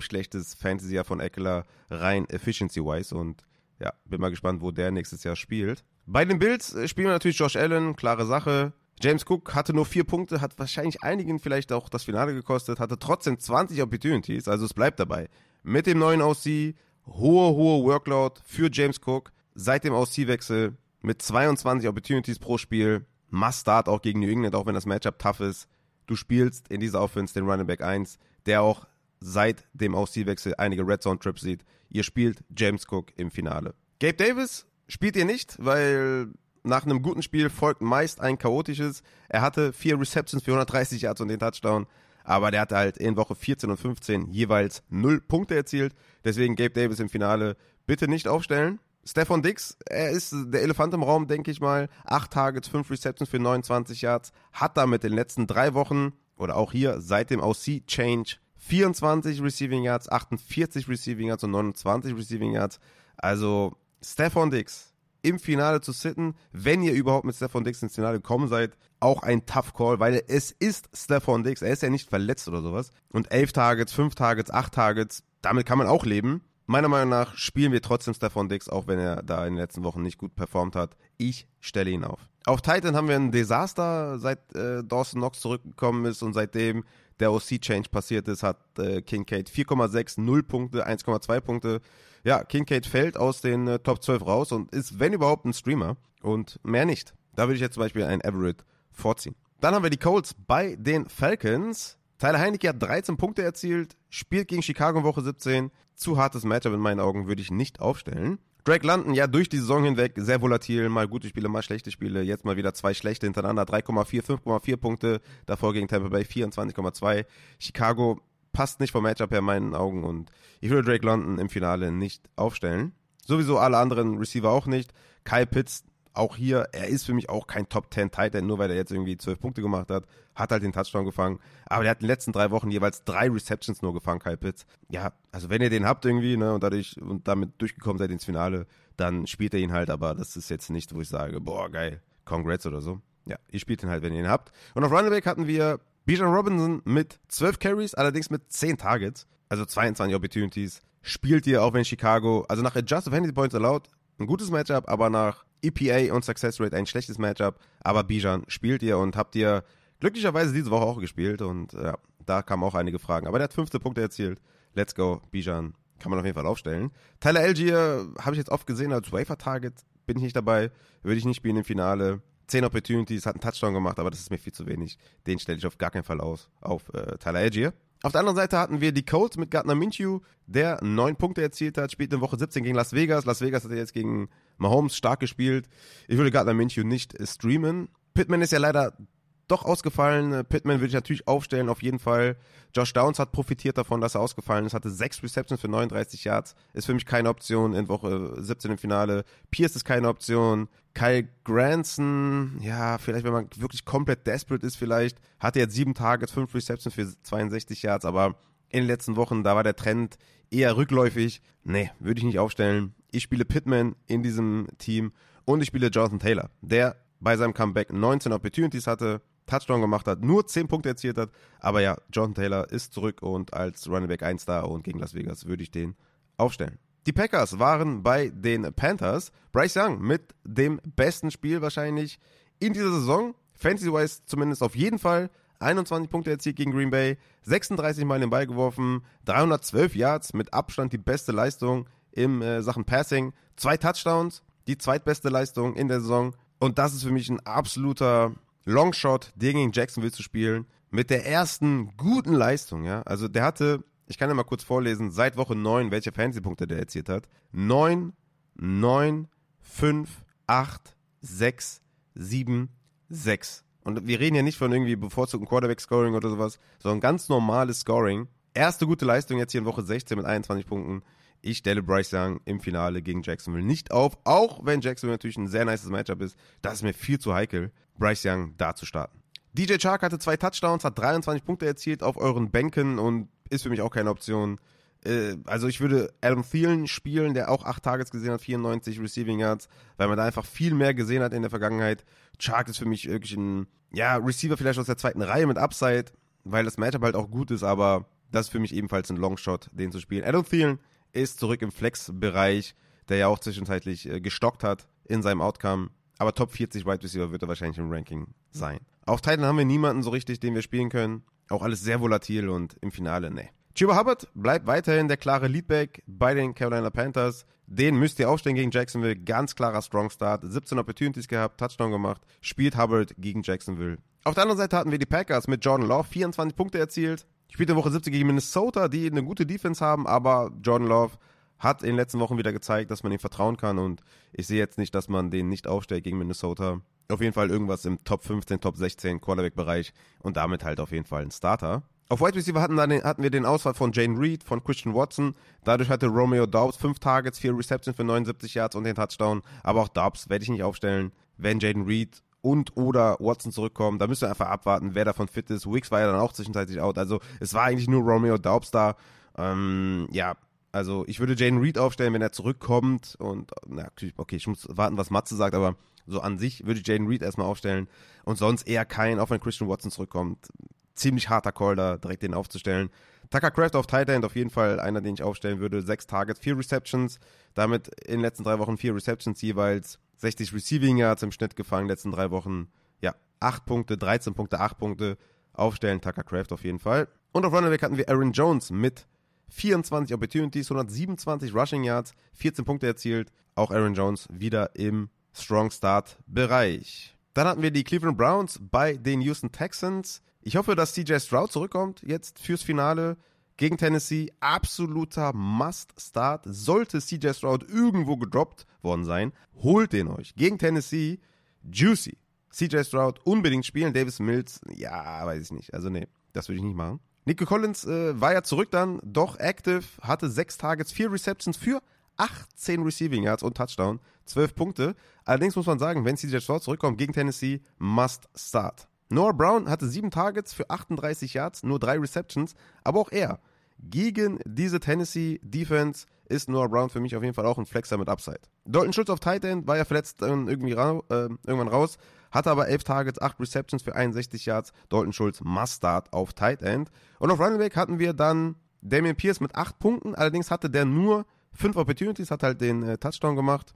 schlechtes Fantasy-Jahr von Eckler, rein efficiency-wise. Und ja, bin mal gespannt, wo der nächstes Jahr spielt. Bei den Bills äh, spielen wir natürlich Josh Allen, klare Sache. James Cook hatte nur vier Punkte, hat wahrscheinlich einigen vielleicht auch das Finale gekostet, hatte trotzdem 20 Opportunities, also es bleibt dabei. Mit dem neuen OC, hohe, hohe Workload für James Cook, seit dem OC-Wechsel mit 22 Opportunities pro Spiel, must start auch gegen New England, auch wenn das Matchup tough ist. Du spielst in dieser Offense den Running Back 1, der auch seit dem OC-Wechsel einige Red Zone Trips sieht. Ihr spielt James Cook im Finale. Gabe Davis spielt ihr nicht, weil nach einem guten Spiel folgt meist ein chaotisches. Er hatte vier Receptions für 130 Yards und den Touchdown, aber der hatte halt in Woche 14 und 15 jeweils null Punkte erzielt. Deswegen Gabe Davis im Finale bitte nicht aufstellen. Stefan Dix, er ist der Elefant im Raum, denke ich mal. Acht Targets, fünf Receptions für 29 Yards. Hat damit in den letzten drei Wochen oder auch hier seit dem OC-Change 24 Receiving Yards, 48 Receiving Yards und 29 Receiving Yards. Also Stefan Dix, im Finale zu sitten, wenn ihr überhaupt mit Stefan Dix ins Finale gekommen seid, auch ein Tough Call, weil es ist Stefan Dix, er ist ja nicht verletzt oder sowas. Und elf Targets, fünf Targets, acht Targets, damit kann man auch leben. Meiner Meinung nach spielen wir trotzdem Stefan Dix, auch wenn er da in den letzten Wochen nicht gut performt hat. Ich stelle ihn auf. Auf Titan haben wir ein Desaster, seit äh, Dawson Knox zurückgekommen ist und seitdem der OC-Change passiert ist, hat äh, Kincaid 4,6, 0 Punkte, 1,2 Punkte ja, Kincaid fällt aus den äh, Top 12 raus und ist, wenn überhaupt, ein Streamer und mehr nicht. Da würde ich jetzt zum Beispiel einen Everett vorziehen. Dann haben wir die Colts bei den Falcons. Tyler Heinecke hat 13 Punkte erzielt, spielt gegen Chicago in Woche 17. Zu hartes Matchup in meinen Augen würde ich nicht aufstellen. Drake London, ja, durch die Saison hinweg sehr volatil, mal gute Spiele, mal schlechte Spiele. Jetzt mal wieder zwei schlechte hintereinander, 3,4, 5,4 Punkte. Davor gegen Tampa Bay 24,2. Chicago passt nicht vom Matchup her in meinen Augen und ich würde Drake London im Finale nicht aufstellen. Sowieso alle anderen Receiver auch nicht. Kyle Pitts auch hier, er ist für mich auch kein Top 10 Tight End, nur weil er jetzt irgendwie 12 Punkte gemacht hat, hat halt den Touchdown gefangen. Aber der hat in den letzten drei Wochen jeweils drei Receptions nur gefangen, Kyle Pitts. Ja, also wenn ihr den habt irgendwie, ne, und dadurch und damit durchgekommen seid ins Finale, dann spielt er ihn halt, aber das ist jetzt nicht, wo ich sage, boah, geil, Congrats oder so. Ja, ihr spielt ihn halt, wenn ihr ihn habt. Und auf Running Back hatten wir Bijan Robinson mit 12 Carries, allerdings mit 10 Targets, also 22 Opportunities. Spielt ihr, auch wenn Chicago, also nach Adjusted Fantasy Points allowed, ein gutes Matchup, aber nach EPA und Success Rate ein schlechtes Matchup. Aber Bijan spielt ihr und habt ihr glücklicherweise diese Woche auch gespielt und ja, da kamen auch einige Fragen. Aber der hat 15 Punkte erzielt. Let's go, Bijan. kann man auf jeden Fall aufstellen. Tyler Algier habe ich jetzt oft gesehen als Wafer-Target, bin ich nicht dabei, würde ich nicht spielen im Finale. 10 Opportunities, hat einen Touchdown gemacht, aber das ist mir viel zu wenig. Den stelle ich auf gar keinen Fall aus, auf äh, Tyler Algier. Auf der anderen Seite hatten wir die Colts mit Gardner Minshew, der neun Punkte erzielt hat, spielt in Woche 17 gegen Las Vegas. Las Vegas hat jetzt gegen Mahomes stark gespielt. Ich würde Gardner Minshew nicht streamen. Pittman ist ja leider doch ausgefallen. Pittman würde ich natürlich aufstellen, auf jeden Fall. Josh Downs hat profitiert davon, dass er ausgefallen ist, hatte sechs Receptions für 39 Yards. Ist für mich keine Option in Woche 17 im Finale. Pierce ist keine Option. Kyle Granson, ja, vielleicht, wenn man wirklich komplett desperate ist, vielleicht. Hatte jetzt sieben Targets, fünf Receptions für 62 Yards, aber in den letzten Wochen, da war der Trend eher rückläufig. Nee, würde ich nicht aufstellen. Ich spiele Pittman in diesem Team und ich spiele Jonathan Taylor, der bei seinem Comeback 19 Opportunities hatte, Touchdown gemacht hat, nur 10 Punkte erzielt hat. Aber ja, John Taylor ist zurück und als Running Back 1 da und gegen Las Vegas würde ich den aufstellen. Die Packers waren bei den Panthers. Bryce Young mit dem besten Spiel wahrscheinlich in dieser Saison. Fantasy-wise zumindest auf jeden Fall. 21 Punkte erzielt gegen Green Bay, 36 Mal den Ball geworfen, 312 Yards, mit Abstand die beste Leistung im äh, Sachen Passing, zwei Touchdowns, die zweitbeste Leistung in der Saison. Und das ist für mich ein absoluter Longshot, den gegen Jacksonville zu spielen, mit der ersten guten Leistung, ja. Also der hatte, ich kann ja mal kurz vorlesen, seit Woche 9, welche Fantasy-Punkte der erzielt hat. 9, 9, 5, 8, 6, 7, 6. Und wir reden ja nicht von irgendwie bevorzugten Quarterback-Scoring oder sowas, sondern ganz normales Scoring. Erste gute Leistung jetzt hier in Woche 16 mit 21 Punkten. Ich stelle Bryce Young im Finale gegen Jacksonville nicht auf, auch wenn Jacksonville natürlich ein sehr nices Matchup ist. Das ist mir viel zu heikel, Bryce Young da zu starten. DJ Chark hatte zwei Touchdowns, hat 23 Punkte erzielt auf euren Bänken und ist für mich auch keine Option. Äh, also ich würde Adam Thielen spielen, der auch 8 Targets gesehen hat, 94 Receiving Yards, weil man da einfach viel mehr gesehen hat in der Vergangenheit. Chark ist für mich wirklich ein, ja, Receiver vielleicht aus der zweiten Reihe mit Upside, weil das Matchup halt auch gut ist, aber das ist für mich ebenfalls ein Longshot, den zu spielen. Adam Thielen ist zurück im Flex-Bereich, der ja auch zwischenzeitlich äh, gestockt hat in seinem Outcome. Aber Top 40 Wide Receiver wird er wahrscheinlich im Ranking sein. Auf Titan haben wir niemanden so richtig, den wir spielen können. Auch alles sehr volatil und im Finale, ne. Chuba Hubbard bleibt weiterhin der klare Leadback bei den Carolina Panthers. Den müsst ihr aufstellen gegen Jacksonville. Ganz klarer Strong Start. 17 Opportunities gehabt, Touchdown gemacht. Spielt Hubbard gegen Jacksonville. Auf der anderen Seite hatten wir die Packers mit Jordan Love. 24 Punkte erzielt. Spielt in Woche 70 gegen Minnesota, die eine gute Defense haben, aber Jordan Love hat in den letzten Wochen wieder gezeigt, dass man ihm vertrauen kann und ich sehe jetzt nicht, dass man den nicht aufstellt gegen Minnesota. Auf jeden Fall irgendwas im Top 15, Top 16 Quarterback-Bereich und damit halt auf jeden Fall ein Starter. Auf Wide Receiver hatten, dann, hatten wir den Ausfall von Jane Reed, von Christian Watson. Dadurch hatte Romeo Dobbs fünf Targets, vier Receptions für 79 Yards und den Touchdown. Aber auch Dobbs werde ich nicht aufstellen, wenn Jaden Reed und oder Watson zurückkommen. Da müsst ihr einfach abwarten, wer davon fit ist. Wicks war ja dann auch zwischenzeitlich out. Also es war eigentlich nur Romeo Daubs da. Ähm, ja, also ich würde Jane Reed aufstellen, wenn er zurückkommt. Und na, okay, ich muss warten, was Matze sagt, aber so an sich würde ich Jaden Reed erstmal aufstellen. Und sonst eher kein, auch wenn Christian Watson zurückkommt. Ziemlich harter Call da, direkt den aufzustellen. Tucker Craft auf Tight End auf jeden Fall einer, den ich aufstellen würde. Sechs Targets, vier Receptions. Damit in den letzten drei Wochen vier Receptions jeweils. 60 Receiving Yards im Schnitt gefangen, letzten drei Wochen. Ja, 8 Punkte, 13 Punkte, 8 Punkte. Aufstellen, Tucker Craft auf jeden Fall. Und auf Running hatten wir Aaron Jones mit 24 Opportunities, 127 Rushing Yards, 14 Punkte erzielt. Auch Aaron Jones wieder im Strong Start Bereich. Dann hatten wir die Cleveland Browns bei den Houston Texans. Ich hoffe, dass CJ Stroud zurückkommt jetzt fürs Finale gegen Tennessee. Absoluter Must-Start. Sollte CJ Stroud irgendwo gedroppt worden sein, holt den euch. Gegen Tennessee, juicy. CJ Stroud unbedingt spielen. Davis Mills, ja, weiß ich nicht. Also nee, das würde ich nicht machen. Nico Collins äh, war ja zurück dann, doch active, hatte sechs Targets, vier Receptions für 18 Receiving Yards und Touchdown, 12 Punkte. Allerdings muss man sagen, wenn CJ Stroud zurückkommt gegen Tennessee, must start. Noah Brown hatte sieben Targets für 38 Yards, nur drei Receptions, aber auch er gegen diese Tennessee Defense ist Noah Brown für mich auf jeden Fall auch ein Flexer mit Upside. Dalton Schultz auf Tight End war ja verletzt ähm, irgendwie ra äh, irgendwann raus, hatte aber 11 Targets, 8 Receptions für 61 Yards. Dalton Schultz must start auf Tight End. Und auf Running Back hatten wir dann Damian Pierce mit 8 Punkten, allerdings hatte der nur 5 Opportunities, hat halt den äh, Touchdown gemacht.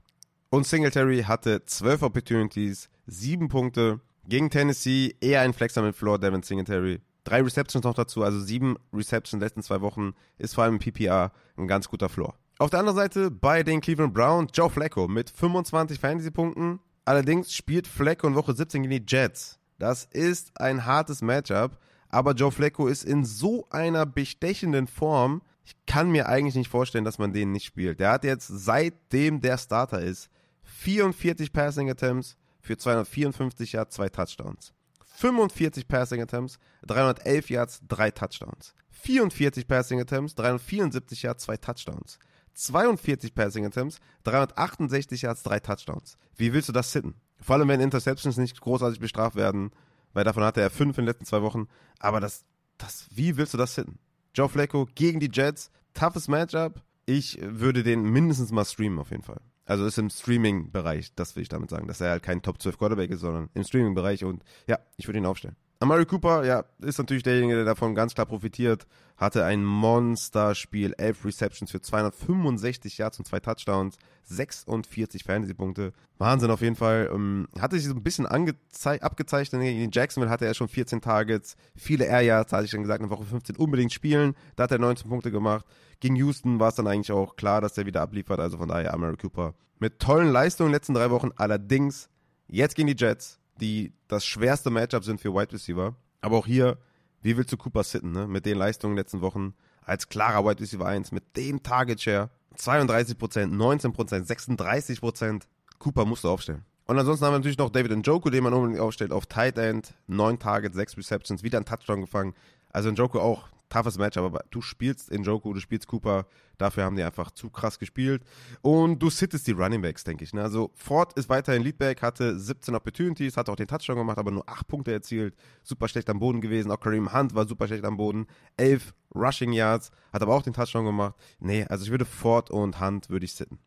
Und Singletary hatte 12 Opportunities, 7 Punkte. Gegen Tennessee eher ein Flexer mit Floor, Devin Singletary. drei Receptions noch dazu, also sieben Receptions in den letzten zwei Wochen, ist vor allem im PPR ein ganz guter Floor. Auf der anderen Seite bei den Cleveland Browns Joe Flacco mit 25 Fantasy-Punkten. Allerdings spielt Flacco in Woche 17 gegen die Jets. Das ist ein hartes Matchup, aber Joe Flacco ist in so einer bestechenden Form, ich kann mir eigentlich nicht vorstellen, dass man den nicht spielt. Der hat jetzt, seitdem der Starter ist, 44 Passing Attempts für 254 Yards, zwei Touchdowns. 45 Passing Attempts, 311 Yards, drei Touchdowns. 44 Passing Attempts, 374 Yards, zwei Touchdowns. 42 Passing Attempts, 368 Yards, drei Touchdowns. Wie willst du das sitten? Vor allem, wenn Interceptions nicht großartig bestraft werden, weil davon hatte er fünf in den letzten zwei Wochen. Aber das, das, wie willst du das sitten? Joe Flacco gegen die Jets, toughes Matchup. Ich würde den mindestens mal streamen auf jeden Fall. Also ist im Streaming-Bereich, das will ich damit sagen, dass er halt kein Top 12 Quarterback ist, sondern im Streaming-Bereich und ja, ich würde ihn aufstellen. Amari Cooper, ja, ist natürlich derjenige, der davon ganz klar profitiert. Hatte ein Monsterspiel, 11 Receptions für 265 Yards und zwei Touchdowns, 46 Fantasy-Punkte. Wahnsinn auf jeden Fall. Ähm, hatte sich so ein bisschen abgezeichnet. In Jacksonville hatte er schon 14 Targets, viele Air Yards, hatte ich dann gesagt, in Woche 15 unbedingt spielen. Da hat er 19 Punkte gemacht. Gegen Houston war es dann eigentlich auch klar, dass er wieder abliefert. Also von daher Amari Cooper mit tollen Leistungen in den letzten drei Wochen. Allerdings jetzt gegen die Jets die das schwerste Matchup sind für Wide Receiver. Aber auch hier, wie willst du Cooper sitten, ne? Mit den Leistungen in den letzten Wochen als klarer Wide Receiver 1, mit dem Target Share, 32%, 19%, 36%. Cooper musst du aufstellen. Und ansonsten haben wir natürlich noch David Njoku, den man unbedingt aufstellt, auf Tight End, 9 Targets, 6 Receptions, wieder ein Touchdown gefangen. Also Njoku auch toughes Match, aber du spielst in Joku, du spielst Cooper, dafür haben die einfach zu krass gespielt. Und du sittest die Running Backs, denke ich. Ne? Also Ford ist weiterhin Leadback, hatte 17 Opportunities, hat auch den Touchdown gemacht, aber nur 8 Punkte erzielt. Super schlecht am Boden gewesen. Auch Kareem Hunt war super schlecht am Boden. 11 Rushing Yards, hat aber auch den Touchdown gemacht. Nee, also ich würde Ford und Hunt würde ich sitten.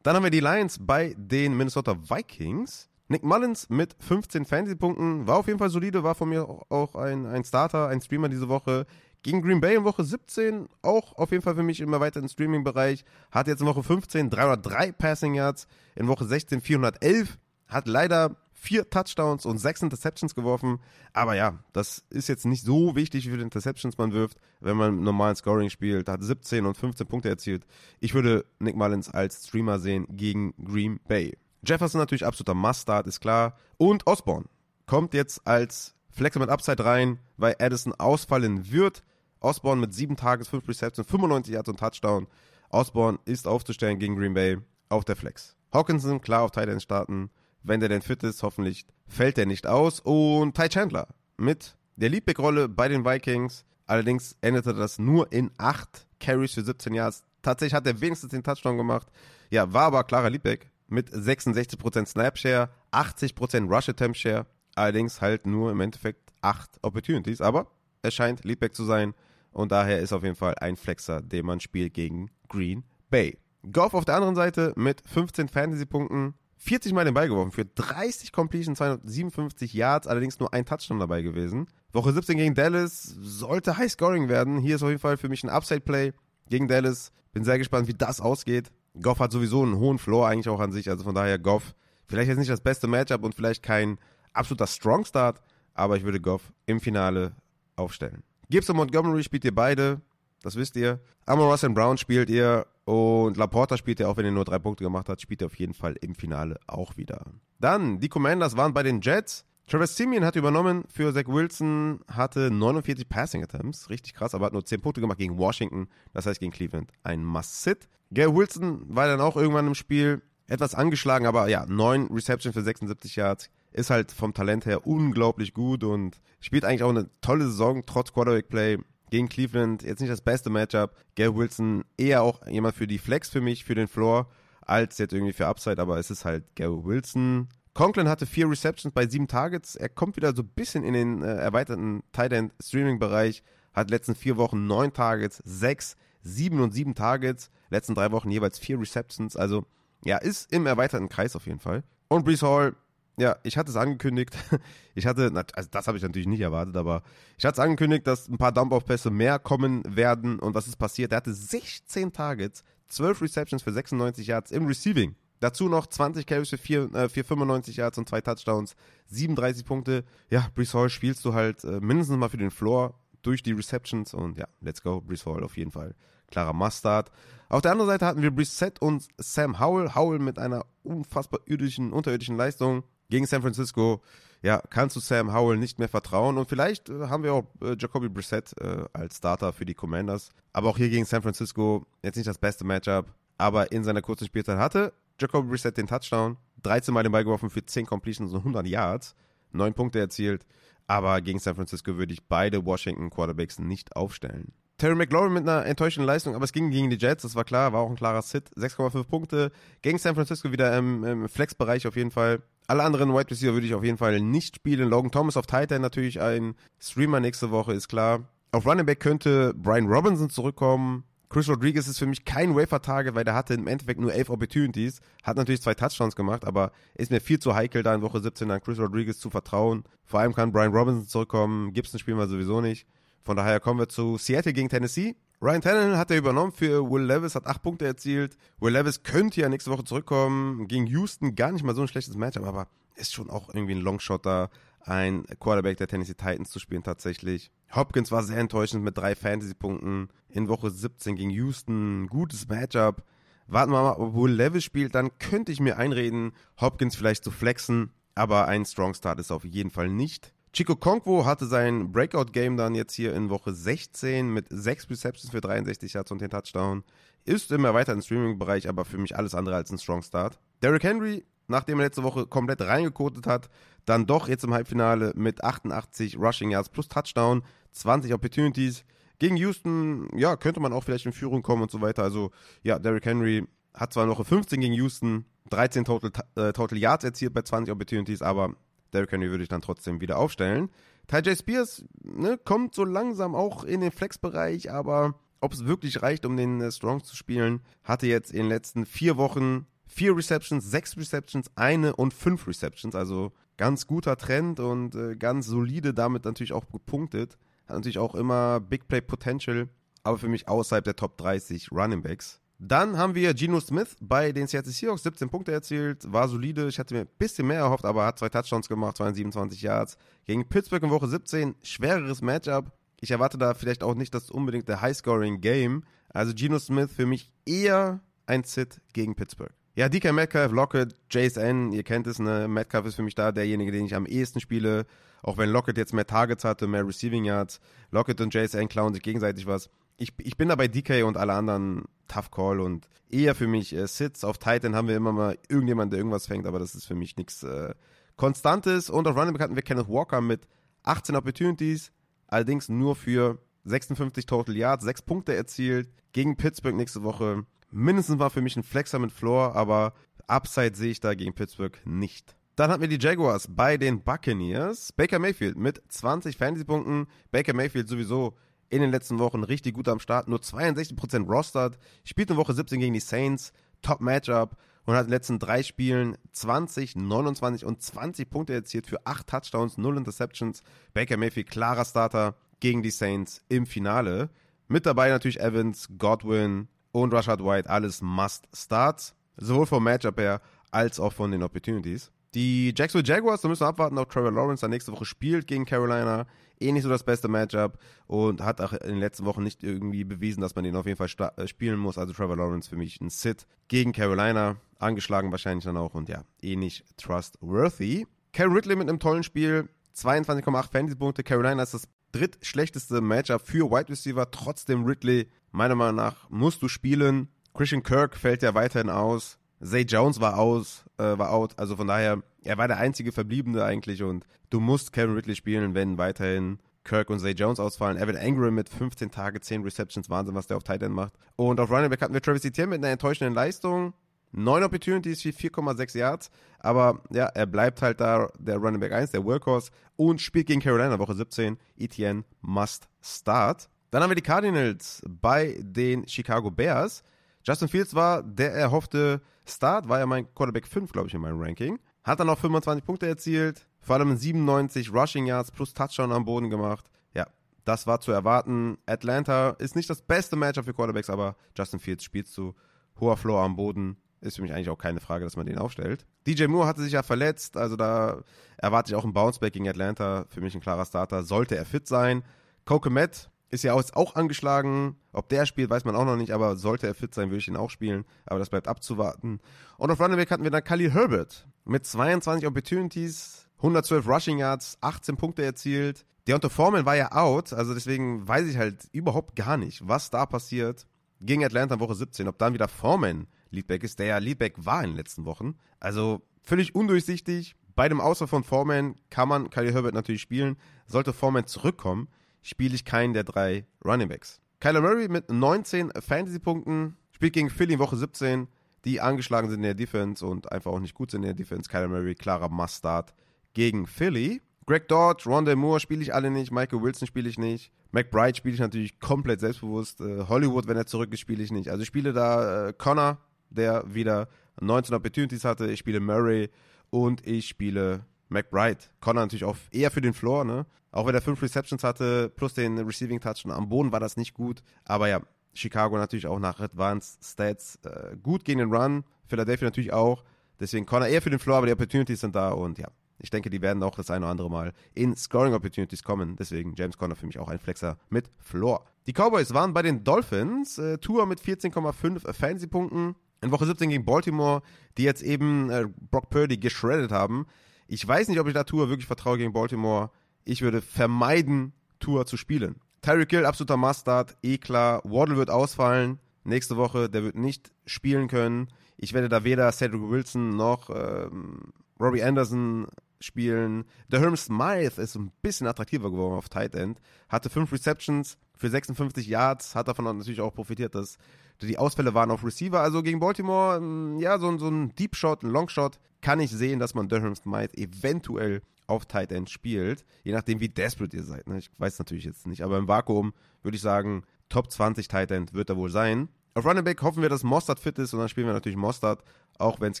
Dann haben wir die Lions bei den Minnesota Vikings. Nick Mullins mit 15 Fantasy-Punkten war auf jeden Fall solide, war von mir auch ein, ein Starter, ein Streamer diese Woche. Gegen Green Bay in Woche 17 auch auf jeden Fall für mich im erweiterten Streaming-Bereich. Hat jetzt in Woche 15 303 Passing Yards, in Woche 16 411. Hat leider vier Touchdowns und sechs Interceptions geworfen. Aber ja, das ist jetzt nicht so wichtig, wie viele Interceptions man wirft, wenn man normalen Scoring spielt. Hat 17 und 15 Punkte erzielt. Ich würde Nick Mullins als Streamer sehen gegen Green Bay. Jefferson natürlich absoluter Must-Start, ist klar. Und Osborne kommt jetzt als Flexe mit Upside rein, weil Addison ausfallen wird. Osborne mit 7 Tages, 5 Receptions, 95 Yards und Touchdown. Osborne ist aufzustellen gegen Green Bay auf der Flex. Hawkinson, klar auf Tight End starten. Wenn der denn fit ist, hoffentlich fällt der nicht aus. Und Ty Chandler mit der Leadback-Rolle bei den Vikings. Allerdings endete das nur in 8 Carries für 17 Yards. Tatsächlich hat er wenigstens den Touchdown gemacht. Ja, war aber klarer Leadback mit 66% Snap-Share, 80% Rush-Attempt-Share. Allerdings halt nur im Endeffekt 8 Opportunities. Aber es scheint Leadback zu sein. Und daher ist auf jeden Fall ein Flexer, den man spielt gegen Green Bay. Goff auf der anderen Seite mit 15 Fantasy-Punkten, 40 Mal den Ball geworfen für 30 Completion, 257 Yards, allerdings nur ein Touchdown dabei gewesen. Woche 17 gegen Dallas sollte High Scoring werden. Hier ist auf jeden Fall für mich ein Upside-Play gegen Dallas. Bin sehr gespannt, wie das ausgeht. Goff hat sowieso einen hohen Floor eigentlich auch an sich, also von daher Goff vielleicht jetzt nicht das beste Matchup und vielleicht kein absoluter Strong Start, aber ich würde Goff im Finale aufstellen. Gibbs und Montgomery spielt ihr beide, das wisst ihr. Amon Russell Brown spielt ihr und Laporta spielt ihr, auch wenn er nur drei Punkte gemacht hat, spielt er auf jeden Fall im Finale auch wieder. Dann, die Commanders waren bei den Jets. Travis Simeon hat übernommen für Zach Wilson, hatte 49 Passing Attempts, richtig krass, aber hat nur 10 Punkte gemacht gegen Washington, das heißt gegen Cleveland. Ein Must-Sit. Gary Wilson war dann auch irgendwann im Spiel etwas angeschlagen, aber ja, 9 Reception für 76 Yards, ist halt vom Talent her unglaublich gut und spielt eigentlich auch eine tolle Saison, trotz Quarterback-Play gegen Cleveland. Jetzt nicht das beste Matchup. Gary Wilson eher auch jemand für die Flex für mich, für den Floor, als jetzt irgendwie für Upside, aber es ist halt Gary Wilson. Conklin hatte vier Receptions bei sieben Targets. Er kommt wieder so ein bisschen in den äh, erweiterten Tight End Streaming Bereich. Hat letzten vier Wochen neun Targets, sechs, sieben und sieben Targets. Letzten drei Wochen jeweils vier Receptions. Also ja, ist im erweiterten Kreis auf jeden Fall. Und Brees Hall ja, ich hatte es angekündigt. Ich hatte, also das habe ich natürlich nicht erwartet, aber ich hatte es angekündigt, dass ein paar Dump-Off-Pässe mehr kommen werden. Und was ist passiert? Er hatte 16 Targets, 12 Receptions für 96 Yards im Receiving. Dazu noch 20 Carries für, 4, äh, für 95 Yards und zwei Touchdowns, 37 Punkte. Ja, Brees Hall spielst du halt äh, mindestens mal für den Floor. durch die Receptions und ja, let's go. Brees Hall auf jeden Fall. Klarer Mustard. Auf der anderen Seite hatten wir Brissett und Sam Howell. Howell mit einer unfassbar irdischen, unterirdischen Leistung gegen San Francisco. Ja, kannst du Sam Howell nicht mehr vertrauen und vielleicht äh, haben wir auch äh, Jacoby Brissett äh, als Starter für die Commanders. Aber auch hier gegen San Francisco jetzt nicht das beste Matchup, aber in seiner kurzen Spielzeit hatte Jacoby Brissett den Touchdown, 13 Mal den Ball geworfen für 10 Completions und 100 Yards, 9 Punkte erzielt. Aber gegen San Francisco würde ich beide Washington Quarterbacks nicht aufstellen. Terry McLaurin mit einer enttäuschenden Leistung, aber es ging gegen die Jets, das war klar, war auch ein klarer Sit. 6,5 Punkte. Gegen San Francisco wieder im, im Flex-Bereich auf jeden Fall. Alle anderen Wide Receiver würde ich auf jeden Fall nicht spielen. Logan Thomas auf Titan natürlich ein Streamer nächste Woche, ist klar. Auf Running Back könnte Brian Robinson zurückkommen. Chris Rodriguez ist für mich kein Wafer-Target, weil der hatte im Endeffekt nur elf Opportunities, hat natürlich zwei Touchdowns gemacht, aber ist mir viel zu heikel, da in Woche 17 an Chris Rodriguez zu vertrauen. Vor allem kann Brian Robinson zurückkommen, Gibson spielen wir sowieso nicht. Von daher kommen wir zu Seattle gegen Tennessee. Ryan Tannehill hat er übernommen für Will Levis, hat acht Punkte erzielt. Will Levis könnte ja nächste Woche zurückkommen. Gegen Houston gar nicht mal so ein schlechtes Matchup, aber ist schon auch irgendwie ein Longshot da, ein Quarterback der Tennessee Titans zu spielen tatsächlich. Hopkins war sehr enttäuschend mit drei Fantasy-Punkten in Woche 17 gegen Houston. Gutes Matchup. Warten wir mal, ob Will Levis spielt, dann könnte ich mir einreden, Hopkins vielleicht zu flexen, aber ein Strong Start ist auf jeden Fall nicht. Chico Konkwo hatte sein Breakout-Game dann jetzt hier in Woche 16 mit 6 Receptions für 63 Yards und den Touchdown. Ist im erweiterten Streaming-Bereich, aber für mich alles andere als ein Strong Start. Derrick Henry, nachdem er letzte Woche komplett reingekotet hat, dann doch jetzt im Halbfinale mit 88 Rushing Yards plus Touchdown, 20 Opportunities. Gegen Houston, ja, könnte man auch vielleicht in Führung kommen und so weiter. Also, ja, Derrick Henry hat zwar noch 15 gegen Houston, 13 Total, äh, Total Yards erzielt bei 20 Opportunities, aber Derrick Henry würde ich dann trotzdem wieder aufstellen. Ty J. Spears ne, kommt so langsam auch in den Flex-Bereich, aber ob es wirklich reicht, um den äh, Strongs zu spielen, hatte jetzt in den letzten vier Wochen vier Receptions, sechs Receptions, eine und fünf Receptions. Also ganz guter Trend und äh, ganz solide damit natürlich auch gepunktet. Hat natürlich auch immer Big Play Potential, aber für mich außerhalb der Top 30 Running Backs. Dann haben wir Geno Smith bei den Seattle Seahawks, 17 Punkte erzielt, war solide. Ich hatte mir ein bisschen mehr erhofft, aber hat zwei Touchdowns gemacht, 227 Yards. Gegen Pittsburgh in Woche 17, schwereres Matchup. Ich erwarte da vielleicht auch nicht das unbedingte High-Scoring-Game. Also Geno Smith für mich eher ein Sit gegen Pittsburgh. Ja, DK Metcalf, Lockett, JSN, ihr kennt es, ne? Metcalf ist für mich da derjenige, den ich am ehesten spiele. Auch wenn Lockett jetzt mehr Targets hatte, mehr Receiving Yards. Lockett und JSN klauen sich gegenseitig was ich, ich bin da bei DK und alle anderen Tough Call und eher für mich äh, Sits. Auf Titan haben wir immer mal irgendjemand, der irgendwas fängt, aber das ist für mich nichts äh, Konstantes. Und auf Running Back hatten wir Kenneth Walker mit 18 Opportunities, allerdings nur für 56 Total Yards, 6 Punkte erzielt. Gegen Pittsburgh nächste Woche. Mindestens war für mich ein Flexer mit Floor, aber Upside sehe ich da gegen Pittsburgh nicht. Dann hatten wir die Jaguars bei den Buccaneers. Baker Mayfield mit 20 Fantasy-Punkten. Baker Mayfield sowieso in den letzten Wochen richtig gut am Start. Nur 62% rostert. Spielt in Woche 17 gegen die Saints. Top Matchup. Und hat in den letzten drei Spielen 20, 29 und 20 Punkte erzielt für 8 Touchdowns, 0 Interceptions. Baker Mayfield, klarer Starter gegen die Saints im Finale. Mit dabei natürlich Evans, Godwin und Rashad White. Alles Must-Starts. Sowohl vom Matchup her als auch von den Opportunities. Die Jacksonville Jaguars, da müssen wir abwarten, ob Trevor Lawrence dann nächste Woche spielt gegen Carolina. Eh nicht so das beste Matchup und hat auch in den letzten Wochen nicht irgendwie bewiesen, dass man den auf jeden Fall äh, spielen muss. Also Trevor Lawrence für mich ein Sit gegen Carolina. Angeschlagen wahrscheinlich dann auch und ja, eh nicht trustworthy. Karen Ridley mit einem tollen Spiel. 22,8 Fantasy-Punkte. Carolina ist das drittschlechteste Matchup für Wide Receiver. Trotzdem Ridley, meiner Meinung nach, musst du spielen. Christian Kirk fällt ja weiterhin aus. Zay Jones war aus, äh, war out, also von daher, er war der einzige Verbliebene eigentlich und du musst Kevin Ridley spielen, wenn weiterhin Kirk und Zay Jones ausfallen. Evan Ingram mit 15 Tage, 10 Receptions, Wahnsinn, was der auf Tight End macht. Und auf Running Back hatten wir Travis Etienne mit einer enttäuschenden Leistung. 9 Opportunities für 4,6 Yards, aber ja, er bleibt halt da der Running Back 1, der Workhorse und spielt gegen Carolina Woche 17. Etienne must start. Dann haben wir die Cardinals bei den Chicago Bears. Justin Fields war der erhoffte Start, war ja mein Quarterback 5, glaube ich, in meinem Ranking. Hat dann auch 25 Punkte erzielt, vor allem 97 Rushing Yards plus Touchdown am Boden gemacht. Ja, das war zu erwarten. Atlanta ist nicht das beste Matchup für Quarterbacks, aber Justin Fields spielt zu hoher Floor am Boden. Ist für mich eigentlich auch keine Frage, dass man den aufstellt. DJ Moore hatte sich ja verletzt, also da erwarte ich auch einen Bounceback gegen Atlanta. Für mich ein klarer Starter. Sollte er fit sein, Kokemet ist ja auch angeschlagen. Ob der spielt, weiß man auch noch nicht, aber sollte er fit sein, würde ich ihn auch spielen. Aber das bleibt abzuwarten. Und auf Running Back hatten wir dann Khalil Herbert mit 22 Opportunities, 112 Rushing Yards, 18 Punkte erzielt. Deontay Foreman war ja out, also deswegen weiß ich halt überhaupt gar nicht, was da passiert gegen Atlanta Woche 17. Ob dann wieder Foreman Leadback ist, der ja Leadback war in den letzten Wochen. Also völlig undurchsichtig. Bei dem Ausfall von Foreman kann man Khalil Herbert natürlich spielen. Sollte Foreman zurückkommen, spiele ich keinen der drei Runningbacks. Kyler Murray mit 19 Fantasy-Punkten spielt gegen Philly in Woche 17, die angeschlagen sind in der Defense und einfach auch nicht gut sind in der Defense. Kyler Murray, klarer Must-Start gegen Philly. Greg Dodge, Rondell Moore spiele ich alle nicht, Michael Wilson spiele ich nicht. McBride spiele ich natürlich komplett selbstbewusst. Äh, Hollywood, wenn er zurück ist, spiele ich nicht. Also ich spiele da äh, Connor, der wieder 19 Opportunities hatte. Ich spiele Murray und ich spiele McBride. Connor natürlich auch eher für den Floor, ne? Auch wenn er fünf Receptions hatte, plus den Receiving Touch am Boden war das nicht gut. Aber ja, Chicago natürlich auch nach Advanced Stats äh, gut gegen den Run. Philadelphia natürlich auch. Deswegen Connor eher für den Floor, aber die Opportunities sind da und ja, ich denke, die werden auch das eine oder andere Mal in Scoring Opportunities kommen. Deswegen James Conner für mich auch ein Flexer mit Floor. Die Cowboys waren bei den Dolphins. Äh, Tour mit 14,5 Fantasy-Punkten. In Woche 17 gegen Baltimore, die jetzt eben äh, Brock Purdy geschreddet haben. Ich weiß nicht, ob ich da Tour wirklich vertraue gegen Baltimore. Ich würde vermeiden, Tour zu spielen. Tyreek Hill, absoluter Mustard, eh klar. Waddle wird ausfallen. Nächste Woche, der wird nicht spielen können. Ich werde da weder Cedric Wilson noch ähm, Robbie Anderson spielen. Der Herm Smythe ist ein bisschen attraktiver geworden auf Tight End. Hatte fünf Receptions für 56 Yards, hat davon natürlich auch profitiert, dass die Ausfälle waren auf Receiver. Also gegen Baltimore, mm, ja, so, so ein Deep Shot, ein Long Shot, kann ich sehen, dass man Durham Smythe eventuell auf Tight End spielt. Je nachdem, wie desperate ihr seid. Ne? Ich weiß natürlich jetzt nicht. Aber im Vakuum würde ich sagen, Top 20 Tight End wird er wohl sein. Auf Running Back hoffen wir, dass Mostard fit ist und dann spielen wir natürlich Mostard, auch wenn es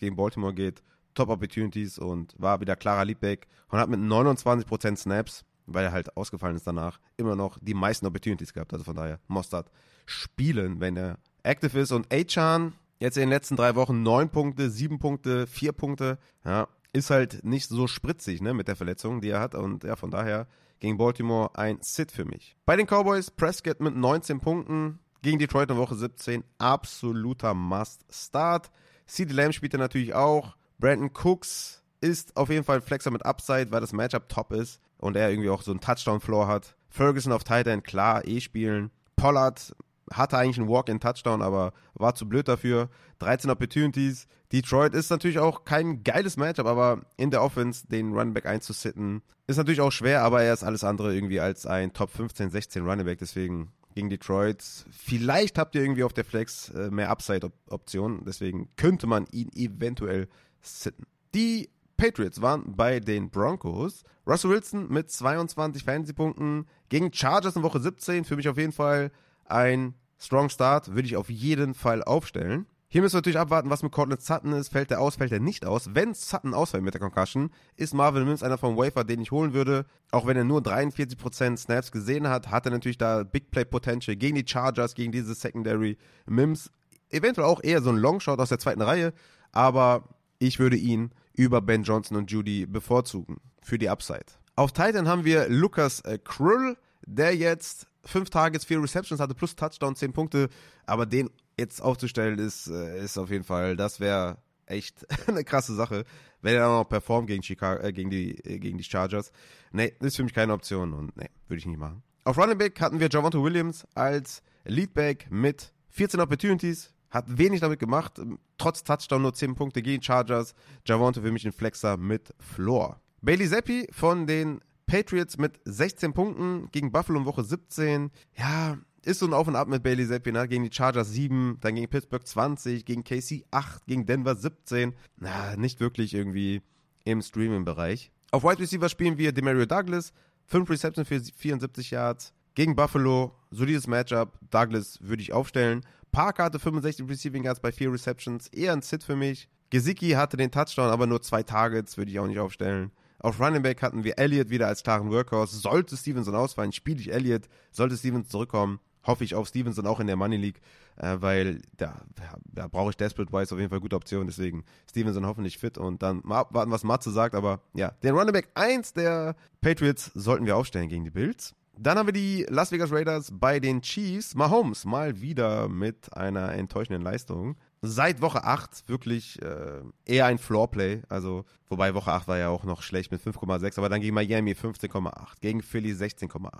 gegen Baltimore geht. Top Opportunities und war wieder klarer Leadback und hat mit 29% Snaps, weil er halt ausgefallen ist danach, immer noch die meisten Opportunities gehabt. Also von daher, Mostard spielen, wenn er active ist. Und Achan, jetzt in den letzten drei Wochen 9 Punkte, 7 Punkte, 4 Punkte. Ja, ist halt nicht so spritzig ne, mit der Verletzung, die er hat. Und ja, von daher gegen Baltimore ein Sit für mich. Bei den Cowboys, Prescott mit 19 Punkten. Gegen Detroit in Woche 17, absoluter Must-Start. CD Lamb spielt er natürlich auch. Brandon Cooks ist auf jeden Fall ein Flexer mit Upside, weil das Matchup top ist und er irgendwie auch so einen Touchdown-Floor hat. Ferguson auf Tight End, klar, eh spielen. Pollard hatte eigentlich einen Walk-in-Touchdown, aber war zu blöd dafür. 13 Opportunities. Detroit ist natürlich auch kein geiles Matchup, aber in der Offense den Runback einzusitten, ist natürlich auch schwer, aber er ist alles andere irgendwie als ein Top 15, 16 Runback, deswegen gegen Detroit. Vielleicht habt ihr irgendwie auf der Flex äh, mehr Upside-Optionen, deswegen könnte man ihn eventuell sitten. Die Patriots waren bei den Broncos. Russell Wilson mit 22 Fantasy-Punkten gegen Chargers in Woche 17. Für mich auf jeden Fall ein Strong Start. Würde ich auf jeden Fall aufstellen. Hier müssen wir natürlich abwarten, was mit Cortland Sutton ist. Fällt der aus, fällt er nicht aus. Wenn Sutton ausfällt mit der Concussion, ist Marvin Mims einer vom Wafer, den ich holen würde. Auch wenn er nur 43% Snaps gesehen hat, hat er natürlich da Big Play Potential gegen die Chargers, gegen diese Secondary. Mims eventuell auch eher so ein Longshot aus der zweiten Reihe, aber ich würde ihn über Ben Johnson und Judy bevorzugen für die Upside. Auf Titan haben wir Lukas äh, Krull, der jetzt 5 Targets, 4 Receptions hatte, plus Touchdown, 10 Punkte. Aber den jetzt aufzustellen, ist, äh, ist auf jeden Fall, das wäre echt eine krasse Sache, wenn er dann noch performt gegen, Chicago, äh, gegen, die, äh, gegen die Chargers. Nee, ist für mich keine Option und nee, würde ich nicht machen. Auf Running Back hatten wir Javonto Williams als Leadback mit 14 Opportunities, hat wenig damit gemacht. Trotz Touchdown nur 10 Punkte gegen Chargers. Javonte für mich ein Flexer mit Floor. Bailey Zappi von den Patriots mit 16 Punkten gegen Buffalo in Woche 17. Ja, ist so ein Auf und Ab mit Bailey Zappi, ne? Gegen die Chargers 7, dann gegen Pittsburgh 20, gegen KC 8, gegen Denver 17. Na, nicht wirklich irgendwie im Streaming-Bereich. Auf Wide Receiver spielen wir Demario Douglas, 5 Receptions für 74 Yards. Gegen Buffalo, solides Matchup. Douglas würde ich aufstellen. Parker hatte 65 Receiving Yards bei 4 Receptions. Eher ein Sit für mich. Gesicki hatte den Touchdown, aber nur zwei Targets, würde ich auch nicht aufstellen. Auf Running Back hatten wir Elliott wieder als klaren Workhorse. Sollte Stevenson ausfallen, spiele ich Elliott. Sollte Stevenson zurückkommen, hoffe ich auf Stevenson auch in der Money League, äh, weil da, da brauche ich Desperate Wise auf jeden Fall gute Optionen. Deswegen Stevenson hoffentlich fit und dann mal abwarten, was Matze sagt. Aber ja, den Running Back 1 der Patriots sollten wir aufstellen gegen die Bills. Dann haben wir die Las Vegas Raiders bei den Chiefs. Mahomes mal wieder mit einer enttäuschenden Leistung. Seit Woche 8 wirklich äh, eher ein Floorplay. Also, wobei Woche 8 war ja auch noch schlecht mit 5,6, aber dann gegen Miami 15,8, gegen Philly 16,8,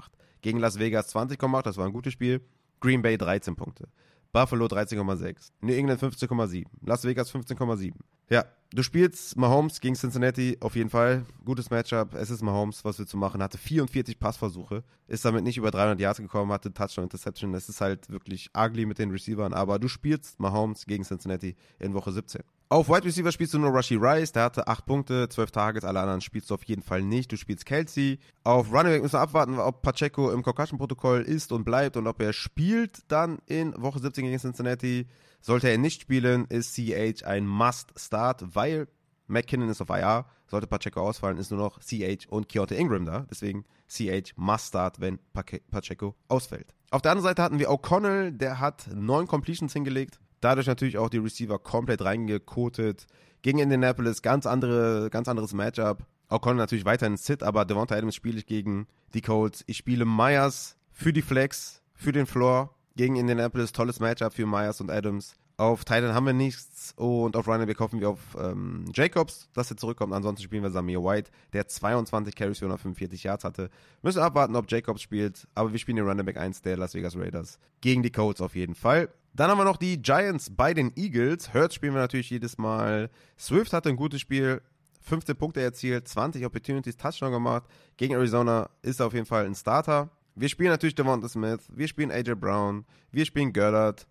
gegen Las Vegas 20,8, das war ein gutes Spiel. Green Bay 13 Punkte. Buffalo 13,6. New England 15,7. Las Vegas 15,7. Ja, du spielst Mahomes gegen Cincinnati auf jeden Fall. Gutes Matchup. Es ist Mahomes, was wir zu machen. Hatte 44 Passversuche. Ist damit nicht über 300 Yards gekommen, hatte Touchdown, Interception. Es ist halt wirklich ugly mit den Receivern. Aber du spielst Mahomes gegen Cincinnati in Woche 17. Auf Wide Receiver spielst du nur Rushy Rice, der hatte 8 Punkte, 12 Targets, alle anderen spielst du auf jeden Fall nicht. Du spielst Kelsey. Auf Running Back müssen wir abwarten, ob Pacheco im Concussion-Protokoll ist und bleibt und ob er spielt dann in Woche 17 gegen Cincinnati. Sollte er nicht spielen, ist CH ein Must-Start, weil McKinnon ist auf IR. Sollte Pacheco ausfallen, ist nur noch CH und Keontae Ingram da. Deswegen CH Must-Start, wenn Pacheco ausfällt. Auf der anderen Seite hatten wir O'Connell, der hat 9 Completions hingelegt dadurch natürlich auch die Receiver komplett reingekotet. Gegen Indianapolis ganz andere, ganz anderes Matchup. Konnte natürlich weiterhin Sit, aber Devonta Adams spiele ich gegen die Colts. Ich spiele Myers für die Flex, für den Floor. Gegen Indianapolis tolles Matchup für Myers und Adams. Auf Titan haben wir nichts und auf Running Back hoffen wir auf ähm, Jacobs, dass er zurückkommt. Ansonsten spielen wir Samir White, der 22 Carries für 145 Yards hatte. Müssen abwarten, ob Jacobs spielt, aber wir spielen den Running Back 1 der Las Vegas Raiders gegen die Colts auf jeden Fall. Dann haben wir noch die Giants bei den Eagles. Hurts spielen wir natürlich jedes Mal. Swift hatte ein gutes Spiel, 15 Punkte erzielt, 20 Opportunities, Touchdown gemacht. Gegen Arizona ist er auf jeden Fall ein Starter. Wir spielen natürlich Devonta Smith, wir spielen AJ Brown, wir spielen Goddard.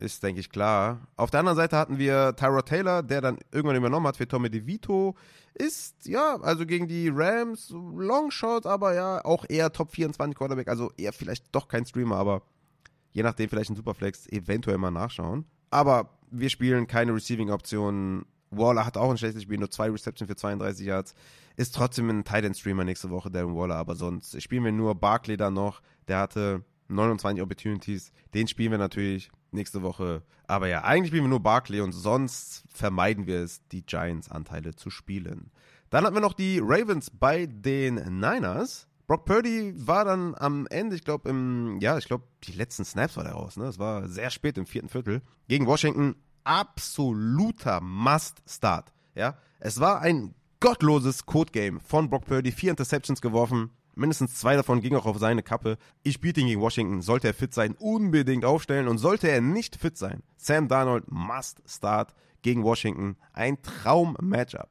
Ist, denke ich, klar. Auf der anderen Seite hatten wir Tyrod Taylor, der dann irgendwann übernommen hat für Tommy DeVito. Ist, ja, also gegen die Rams, Longshot, aber ja, auch eher Top 24 Quarterback, also eher vielleicht doch kein Streamer, aber je nachdem vielleicht ein Superflex eventuell mal nachschauen. Aber wir spielen keine Receiving-Optionen. Waller hat auch ein schlechtes Spiel, nur zwei Receptions für 32 Yards. Ist trotzdem ein Tight End Streamer nächste Woche, Darren Waller, aber sonst spielen wir nur Barkley da noch. Der hatte 29 Opportunities. Den spielen wir natürlich nächste Woche. Aber ja, eigentlich spielen wir nur Barkley und sonst vermeiden wir es, die Giants-Anteile zu spielen. Dann hatten wir noch die Ravens bei den Niners. Brock Purdy war dann am Ende, ich glaube, im, ja, ich glaube, die letzten Snaps war der raus, ne? Es war sehr spät im vierten Viertel. Gegen Washington absoluter Must-Start. Ja, es war ein gottloses Code-Game von Brock Purdy, vier Interceptions geworfen. Mindestens zwei davon gingen auch auf seine Kappe. Ich spielte ihn gegen Washington. Sollte er fit sein, unbedingt aufstellen. Und sollte er nicht fit sein, Sam Darnold must start gegen Washington. Ein Traum-Matchup.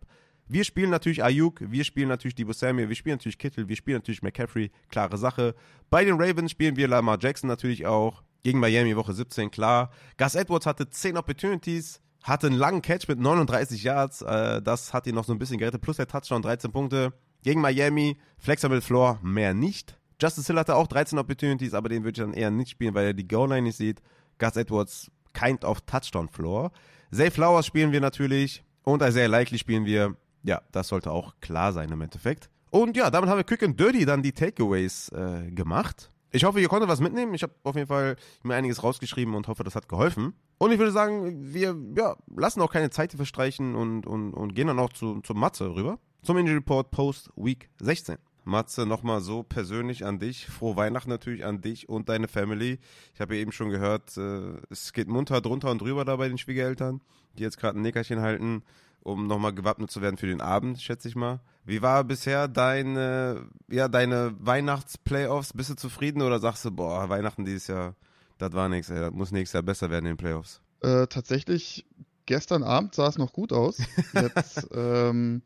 Wir spielen natürlich Ayuk, wir spielen natürlich Debo Samuel, wir spielen natürlich Kittel, wir spielen natürlich McCaffrey, klare Sache. Bei den Ravens spielen wir Lamar Jackson natürlich auch. Gegen Miami Woche 17, klar. Gus Edwards hatte 10 Opportunities, hatte einen langen Catch mit 39 Yards. Äh, das hat ihn noch so ein bisschen gerettet. Plus der Touchdown, 13 Punkte. Gegen Miami, Flexible Floor, mehr nicht. Justice Hill hatte auch 13 Opportunities, aber den würde ich dann eher nicht spielen, weil er die Goal-Line nicht sieht. Gus Edwards, kind of Touchdown Floor. Zay Flowers spielen wir natürlich. Und Isaiah Likely spielen wir. Ja, das sollte auch klar sein im Endeffekt. Und ja, damit haben wir Quick and Dirty dann die Takeaways äh, gemacht. Ich hoffe, ihr konntet was mitnehmen. Ich habe auf jeden Fall mir einiges rausgeschrieben und hoffe, das hat geholfen. Und ich würde sagen, wir ja, lassen auch keine Zeit verstreichen und, und, und gehen dann auch zu, zum Matze rüber. Zum Injury Report Post Week 16. Matze, nochmal so persönlich an dich. Frohe Weihnachten natürlich an dich und deine Family. Ich habe ja eben schon gehört, äh, es geht munter drunter und drüber da bei den Schwiegereltern, die jetzt gerade ein Nickerchen halten um nochmal gewappnet zu werden für den Abend, schätze ich mal. Wie war bisher deine, ja, deine Weihnachts-Playoffs? Bist du zufrieden oder sagst du, boah, Weihnachten dieses Jahr, das war nichts, das muss nächstes Jahr besser werden in den Playoffs? Äh, tatsächlich, gestern Abend sah es noch gut aus. Jetzt, ähm,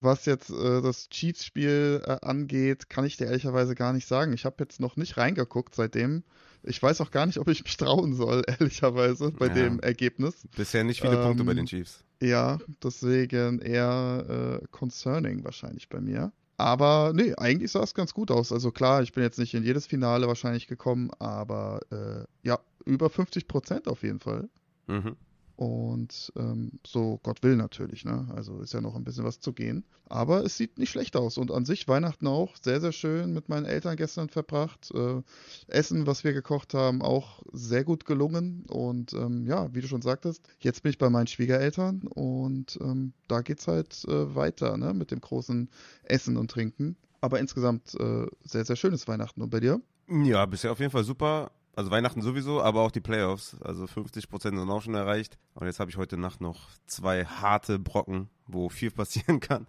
was jetzt äh, das Chiefs-Spiel äh, angeht, kann ich dir ehrlicherweise gar nicht sagen. Ich habe jetzt noch nicht reingeguckt seitdem. Ich weiß auch gar nicht, ob ich mich trauen soll, ehrlicherweise, bei ja. dem Ergebnis. Bisher nicht viele ähm, Punkte bei den Chiefs. Ja, deswegen eher äh, concerning wahrscheinlich bei mir. Aber nee, eigentlich sah es ganz gut aus. Also klar, ich bin jetzt nicht in jedes Finale wahrscheinlich gekommen, aber äh, ja, über 50 Prozent auf jeden Fall. Mhm. Und ähm, so Gott will natürlich, ne? Also ist ja noch ein bisschen was zu gehen. Aber es sieht nicht schlecht aus. Und an sich Weihnachten auch sehr, sehr schön mit meinen Eltern gestern verbracht. Äh, Essen, was wir gekocht haben, auch sehr gut gelungen. Und ähm, ja, wie du schon sagtest, jetzt bin ich bei meinen Schwiegereltern und ähm, da geht's halt äh, weiter, ne? Mit dem großen Essen und Trinken. aber insgesamt äh, sehr, sehr schönes Weihnachten. Und bei dir? Ja, bisher auf jeden Fall super. Also Weihnachten sowieso, aber auch die Playoffs. Also 50 Prozent sind auch schon erreicht. Und jetzt habe ich heute Nacht noch zwei harte Brocken, wo viel passieren kann.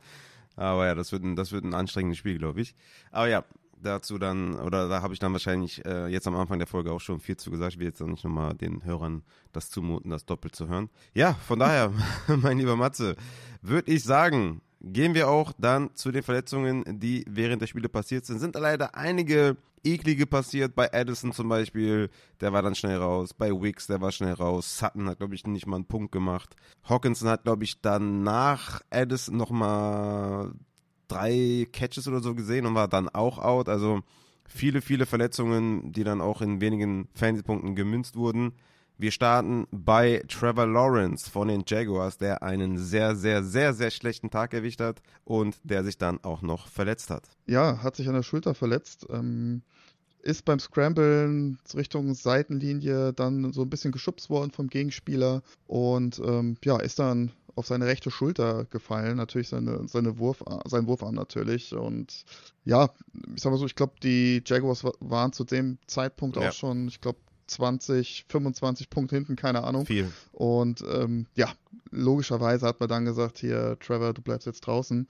Aber ja, das wird ein, das wird ein anstrengendes Spiel, glaube ich. Aber ja, dazu dann, oder da habe ich dann wahrscheinlich äh, jetzt am Anfang der Folge auch schon viel zu gesagt. Ich will jetzt auch nicht nochmal den Hörern das zumuten, das doppelt zu hören. Ja, von daher, mein lieber Matze, würde ich sagen, gehen wir auch dann zu den Verletzungen, die während der Spiele passiert sind. Sind leider einige eklige passiert. Bei Addison zum Beispiel, der war dann schnell raus. Bei Wicks, der war schnell raus. Sutton hat, glaube ich, nicht mal einen Punkt gemacht. Hawkinson hat, glaube ich, dann nach Addison nochmal drei Catches oder so gesehen und war dann auch out. Also viele, viele Verletzungen, die dann auch in wenigen Fantasy-Punkten gemünzt wurden. Wir starten bei Trevor Lawrence von den Jaguars, der einen sehr, sehr, sehr, sehr schlechten Tag erwischt hat und der sich dann auch noch verletzt hat. Ja, hat sich an der Schulter verletzt. Ähm, ist beim Scramblen Richtung Seitenlinie dann so ein bisschen geschubst worden vom Gegenspieler und ähm, ja, ist dann auf seine rechte Schulter gefallen, natürlich seine, seine Wurf, sein Wurfarm natürlich. Und ja, ich sag mal so, ich glaube, die Jaguars waren zu dem Zeitpunkt ja. auch schon, ich glaube, 20, 25 Punkte hinten, keine Ahnung. Viel. Und ähm, ja, logischerweise hat man dann gesagt, hier, Trevor, du bleibst jetzt draußen.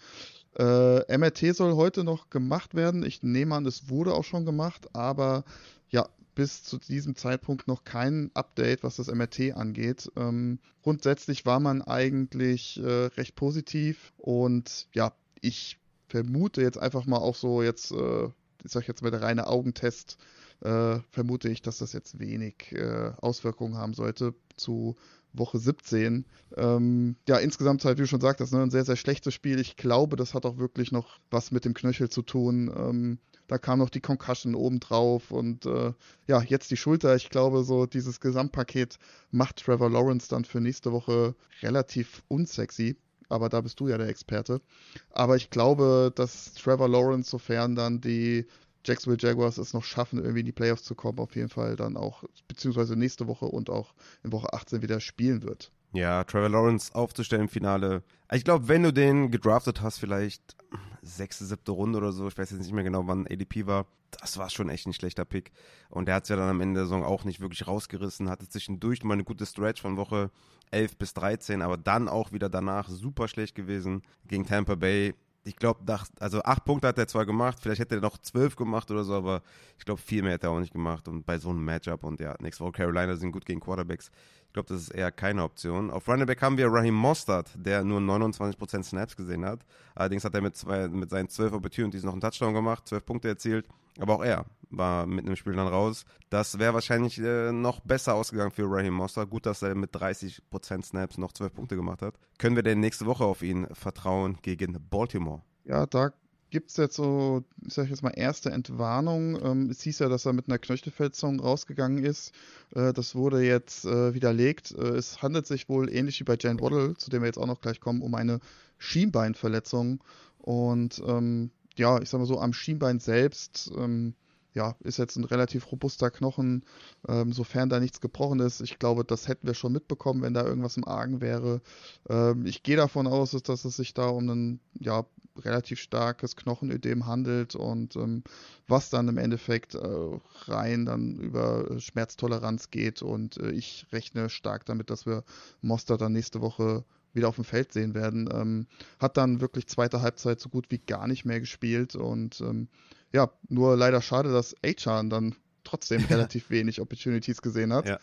Äh, MRT soll heute noch gemacht werden. Ich nehme an, es wurde auch schon gemacht, aber ja, bis zu diesem Zeitpunkt noch kein Update, was das MRT angeht. Ähm, grundsätzlich war man eigentlich äh, recht positiv und ja, ich vermute jetzt einfach mal auch so jetzt, äh, ich sag jetzt mal der reine Augentest, äh, vermute ich, dass das jetzt wenig äh, Auswirkungen haben sollte zu Woche 17. Ähm, ja, insgesamt halt, wie du schon sagtest, ne, ein sehr, sehr schlechtes Spiel. Ich glaube, das hat auch wirklich noch was mit dem Knöchel zu tun. Ähm, da kam noch die Concussion obendrauf und äh, ja, jetzt die Schulter. Ich glaube, so dieses Gesamtpaket macht Trevor Lawrence dann für nächste Woche relativ unsexy. Aber da bist du ja der Experte. Aber ich glaube, dass Trevor Lawrence, sofern dann die Jacksonville Jaguars es noch schaffen, irgendwie in die Playoffs zu kommen, auf jeden Fall dann auch, beziehungsweise nächste Woche und auch in Woche 18 wieder spielen wird. Ja, Trevor Lawrence aufzustellen im Finale. Ich glaube, wenn du den gedraftet hast, vielleicht sechste, siebte Runde oder so, ich weiß jetzt nicht mehr genau, wann ADP war, das war schon echt ein schlechter Pick. Und der hat es ja dann am Ende der Saison auch nicht wirklich rausgerissen, hatte zwischendurch mal eine gute Stretch von Woche 11 bis 13, aber dann auch wieder danach super schlecht gewesen gegen Tampa Bay ich glaube, also acht Punkte hat er zwar gemacht, vielleicht hätte er noch zwölf gemacht oder so, aber ich glaube, viel mehr hätte er auch nicht gemacht. Und bei so einem Matchup und ja, nächste Woche Carolina sind gut gegen Quarterbacks. Ich glaube, das ist eher keine Option. Auf Running Back haben wir Raheem Mostert, der nur 29% Snaps gesehen hat. Allerdings hat er mit, zwei, mit seinen zwölf Opportunities noch einen Touchdown gemacht, zwölf Punkte erzielt. Aber auch er war mit einem Spiel dann raus. Das wäre wahrscheinlich äh, noch besser ausgegangen für Raheem Mostert. Gut, dass er mit 30% Snaps noch zwölf Punkte gemacht hat. Können wir denn nächste Woche auf ihn vertrauen gegen Baltimore? Ja, da gibt es jetzt so, ich sag jetzt mal, erste Entwarnung. Ähm, es hieß ja, dass er mit einer Knöchelverletzung rausgegangen ist. Äh, das wurde jetzt äh, widerlegt. Äh, es handelt sich wohl ähnlich wie bei Jane Waddle, zu dem wir jetzt auch noch gleich kommen, um eine Schienbeinverletzung. Und ähm, ja, ich sag mal so, am Schienbein selbst ähm, ja, ist jetzt ein relativ robuster Knochen, ähm, sofern da nichts gebrochen ist. Ich glaube, das hätten wir schon mitbekommen, wenn da irgendwas im Argen wäre. Ähm, ich gehe davon aus, dass es sich da um ein ja, relativ starkes Knochenödem handelt und ähm, was dann im Endeffekt äh, rein dann über Schmerztoleranz geht. Und äh, ich rechne stark damit, dass wir Moster dann nächste Woche wieder auf dem Feld sehen werden. Ähm, hat dann wirklich zweite Halbzeit so gut wie gar nicht mehr gespielt und ähm, ja, nur leider schade, dass Achan dann trotzdem relativ wenig Opportunities gesehen hat. Ja,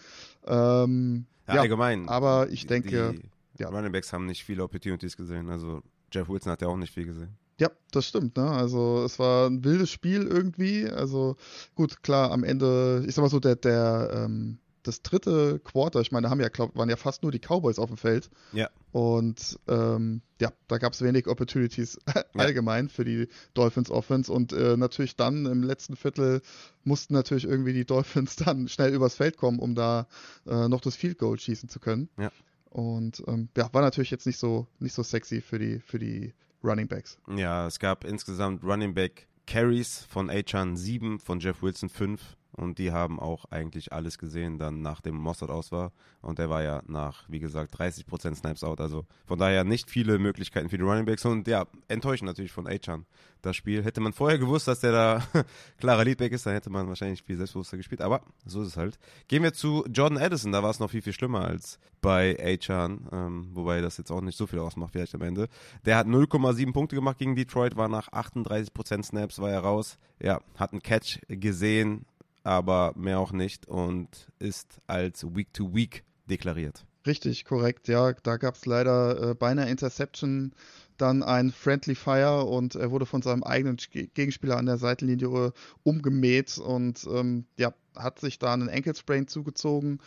ähm, ja, ja allgemein. Aber ich denke, die ja. Running Backs haben nicht viele Opportunities gesehen. Also Jeff Wilson hat ja auch nicht viel gesehen. Ja, das stimmt. Ne? Also es war ein wildes Spiel irgendwie. Also gut, klar, am Ende, ich sag mal so, der, der ähm, das dritte Quarter, ich meine, da haben ja, glaub, waren ja fast nur die Cowboys auf dem Feld. Ja. Und ähm, ja, da gab es wenig Opportunities allgemein ja. für die Dolphins Offense. Und äh, natürlich dann im letzten Viertel mussten natürlich irgendwie die Dolphins dann schnell übers Feld kommen, um da äh, noch das Field Goal schießen zu können. Ja. Und ähm, ja, war natürlich jetzt nicht so, nicht so sexy für die, für die Running Backs. Ja, es gab insgesamt Running Back Carries von Achan 7, von Jeff Wilson 5 und die haben auch eigentlich alles gesehen, dann nachdem Mossad aus war und der war ja nach, wie gesagt, 30% Snaps out, also von daher nicht viele Möglichkeiten für die Running Backs und ja, enttäuschend natürlich von Achan das Spiel. Hätte man vorher gewusst, dass der da klarer Leadback ist, dann hätte man wahrscheinlich viel selbstbewusster gespielt, aber so ist es halt. Gehen wir zu Jordan Addison, da war es noch viel, viel schlimmer als bei Achan, ähm, wobei das jetzt auch nicht so viel ausmacht vielleicht am Ende. Der hat 0,7 Punkte gemacht gegen Detroit, war nach 38% Snaps, war er raus. Ja, hat einen Catch gesehen, aber mehr auch nicht und ist als Week-to-Week deklariert. Richtig, korrekt. Ja, da gab es leider äh, beinahe Interception, dann ein Friendly Fire und er wurde von seinem eigenen Gegenspieler an der Seitenlinie umgemäht und ähm, ja, hat sich da einen Ankle Sprain zugezogen.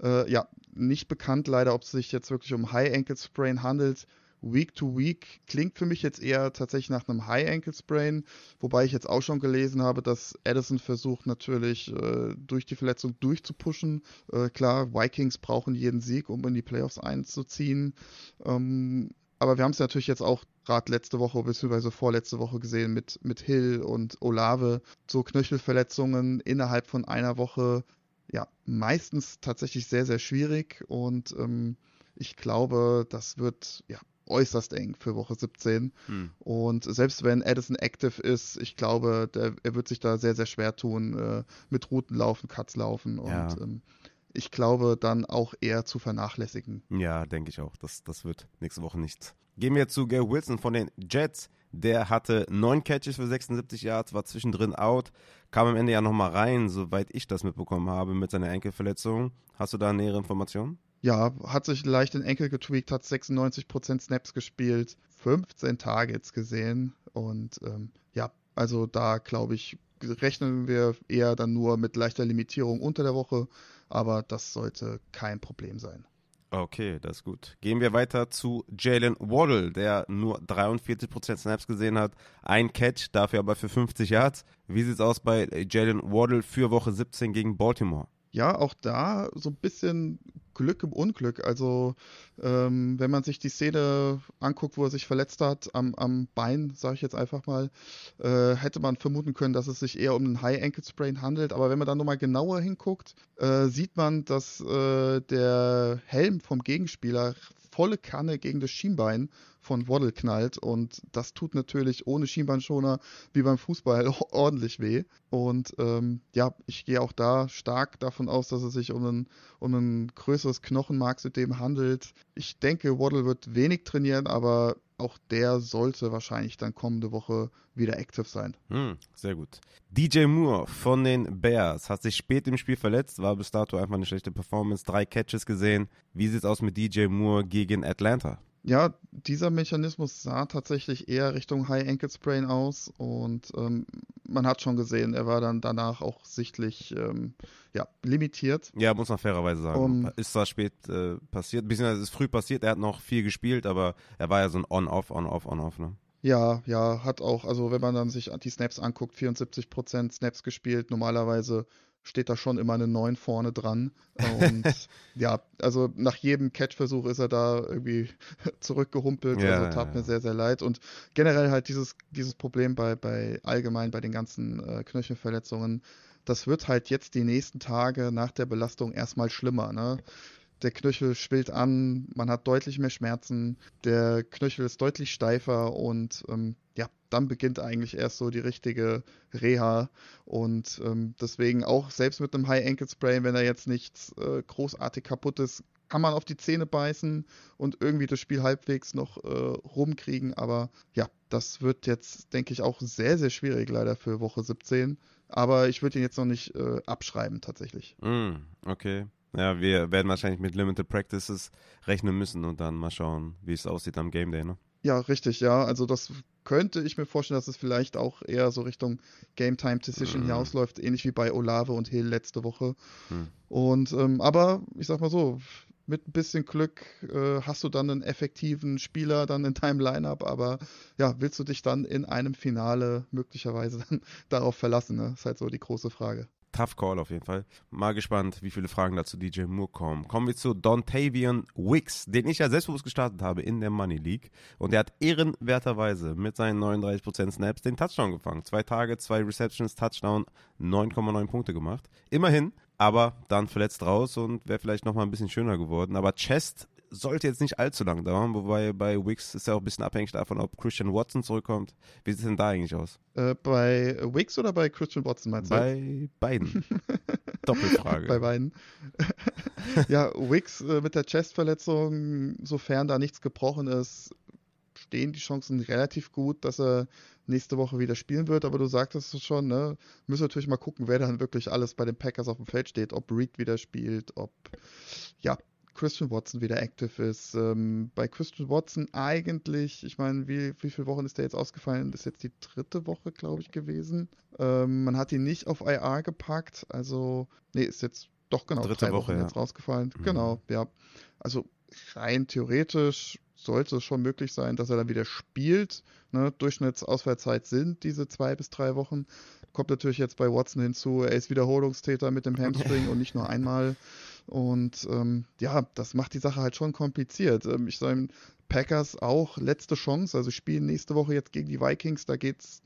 Äh, ja, nicht bekannt leider, ob es sich jetzt wirklich um High Ankle Sprain handelt. Week to Week klingt für mich jetzt eher tatsächlich nach einem High Ankle Sprain, wobei ich jetzt auch schon gelesen habe, dass Addison versucht natürlich äh, durch die Verletzung durchzupushen. Äh, klar, Vikings brauchen jeden Sieg, um in die Playoffs einzuziehen. Ähm, aber wir haben es natürlich jetzt auch gerade letzte Woche bzw. vorletzte Woche gesehen mit, mit Hill und Olave. So Knöchelverletzungen innerhalb von einer Woche, ja, meistens tatsächlich sehr, sehr schwierig. Und ähm, ich glaube, das wird ja äußerst eng für Woche 17. Hm. Und selbst wenn Addison active ist, ich glaube, der, er wird sich da sehr, sehr schwer tun äh, mit Routen laufen, Cuts laufen und ja. ähm, ich glaube, dann auch eher zu vernachlässigen. Ja, denke ich auch. Das, das wird nächste Woche nichts. Gehen wir zu Gary Wilson von den Jets. Der hatte neun Catches für 76 Yards, war zwischendrin out, kam am Ende ja nochmal rein, soweit ich das mitbekommen habe, mit seiner Enkelverletzung. Hast du da nähere Informationen? Ja, hat sich leicht den Enkel getweakt, hat 96% Snaps gespielt, 15 Targets gesehen und ähm, ja, also da glaube ich, rechnen wir eher dann nur mit leichter Limitierung unter der Woche, aber das sollte kein Problem sein. Okay, das ist gut. Gehen wir weiter zu Jalen Waddle, der nur 43% Snaps gesehen hat. Ein Catch, dafür aber für 50 Yards. Wie sieht es aus bei Jalen Waddle für Woche 17 gegen Baltimore? Ja, auch da so ein bisschen Glück im Unglück. Also, ähm, wenn man sich die Szene anguckt, wo er sich verletzt hat, am, am Bein, sage ich jetzt einfach mal, äh, hätte man vermuten können, dass es sich eher um einen High Ankle Sprain handelt. Aber wenn man dann nochmal genauer hinguckt, äh, sieht man, dass äh, der Helm vom Gegenspieler volle Kanne gegen das Schienbein von Waddle knallt und das tut natürlich ohne Schienbeinschoner wie beim Fußball ordentlich weh. Und ähm, ja, ich gehe auch da stark davon aus, dass es sich um ein, um ein größeres Knochenmarksystem handelt. Ich denke, Waddle wird wenig trainieren, aber auch der sollte wahrscheinlich dann kommende Woche wieder active sein. Hm, sehr gut. DJ Moore von den Bears hat sich spät im Spiel verletzt, war bis dato einfach eine schlechte Performance, drei Catches gesehen. Wie sieht es aus mit DJ Moore gegen Atlanta? Ja, dieser Mechanismus sah tatsächlich eher Richtung High Ankle Sprain aus und ähm, man hat schon gesehen, er war dann danach auch sichtlich ähm, ja, limitiert. Ja, muss man fairerweise sagen. Um, ist zwar spät äh, passiert, beziehungsweise ist früh passiert, er hat noch viel gespielt, aber er war ja so ein On-Off, On-Off, On-Off, ne? Ja, ja, hat auch, also wenn man dann sich die Snaps anguckt, 74% Snaps gespielt, normalerweise steht da schon immer eine 9 vorne dran. Und ja, also nach jedem Catch-Versuch ist er da irgendwie zurückgehumpelt. Ja, also tat ja. mir sehr, sehr leid. Und generell halt dieses, dieses Problem bei, bei allgemein bei den ganzen äh, Knöchelverletzungen, das wird halt jetzt die nächsten Tage nach der Belastung erstmal schlimmer. Ne? Der Knöchel schwillt an, man hat deutlich mehr Schmerzen, der Knöchel ist deutlich steifer und ähm, ja, dann beginnt eigentlich erst so die richtige Reha und ähm, deswegen auch selbst mit einem High Ankle Spray, wenn er jetzt nichts äh, großartig kaputt ist, kann man auf die Zähne beißen und irgendwie das Spiel halbwegs noch äh, rumkriegen, aber ja, das wird jetzt, denke ich, auch sehr, sehr schwierig leider für Woche 17. Aber ich würde ihn jetzt noch nicht äh, abschreiben tatsächlich. Mm, okay. Ja, wir werden wahrscheinlich mit Limited Practices rechnen müssen und dann mal schauen, wie es aussieht am Game Day, ne? Ja, richtig, ja. Also das könnte ich mir vorstellen, dass es vielleicht auch eher so Richtung Game Time Decision mm. hinausläuft, ähnlich wie bei Olave und Hill letzte Woche. Mm. Und ähm, aber ich sag mal so, mit ein bisschen Glück äh, hast du dann einen effektiven Spieler dann in deinem Lineup, aber ja, willst du dich dann in einem Finale möglicherweise dann darauf verlassen? Ne? Ist halt so die große Frage. Tough Call auf jeden Fall. Mal gespannt, wie viele Fragen dazu DJ Moore kommen. Kommen wir zu Dontavian Wicks, den ich ja selbstbewusst gestartet habe in der Money League. Und er hat ehrenwerterweise mit seinen 39% Snaps den Touchdown gefangen. Zwei Tage, zwei Receptions, Touchdown, 9,9 Punkte gemacht. Immerhin, aber dann verletzt raus und wäre vielleicht nochmal ein bisschen schöner geworden. Aber Chest sollte jetzt nicht allzu lang dauern, wobei bei Wicks ist ja auch ein bisschen abhängig davon, ob Christian Watson zurückkommt. Wie sieht es denn da eigentlich aus? Äh, bei Wicks oder bei Christian Watson meinst du? Bei beiden. Doppelfrage. bei beiden. ja, Wicks äh, mit der Chestverletzung, sofern da nichts gebrochen ist, stehen die Chancen relativ gut, dass er nächste Woche wieder spielen wird, aber du sagtest es schon, ne? Müssen natürlich mal gucken, wer dann wirklich alles bei den Packers auf dem Feld steht, ob Reed wieder spielt, ob ja, Christian Watson wieder active ist. Ähm, bei Christian Watson eigentlich, ich meine, wie, wie viele Wochen ist der jetzt ausgefallen? Das ist jetzt die dritte Woche, glaube ich, gewesen. Ähm, man hat ihn nicht auf IR gepackt, also, nee, ist jetzt doch genau dritte drei Woche Wochen ja. jetzt rausgefallen. Mhm. Genau, ja. Also rein theoretisch sollte es schon möglich sein, dass er dann wieder spielt. Ne? Durchschnittsausfallzeit sind diese zwei bis drei Wochen. Kommt natürlich jetzt bei Watson hinzu, er ist Wiederholungstäter mit dem Hamstring und nicht nur einmal. Und ähm, ja, das macht die Sache halt schon kompliziert. Ähm, ich sage Packers auch letzte Chance. Also spielen nächste Woche jetzt gegen die Vikings. Da geht es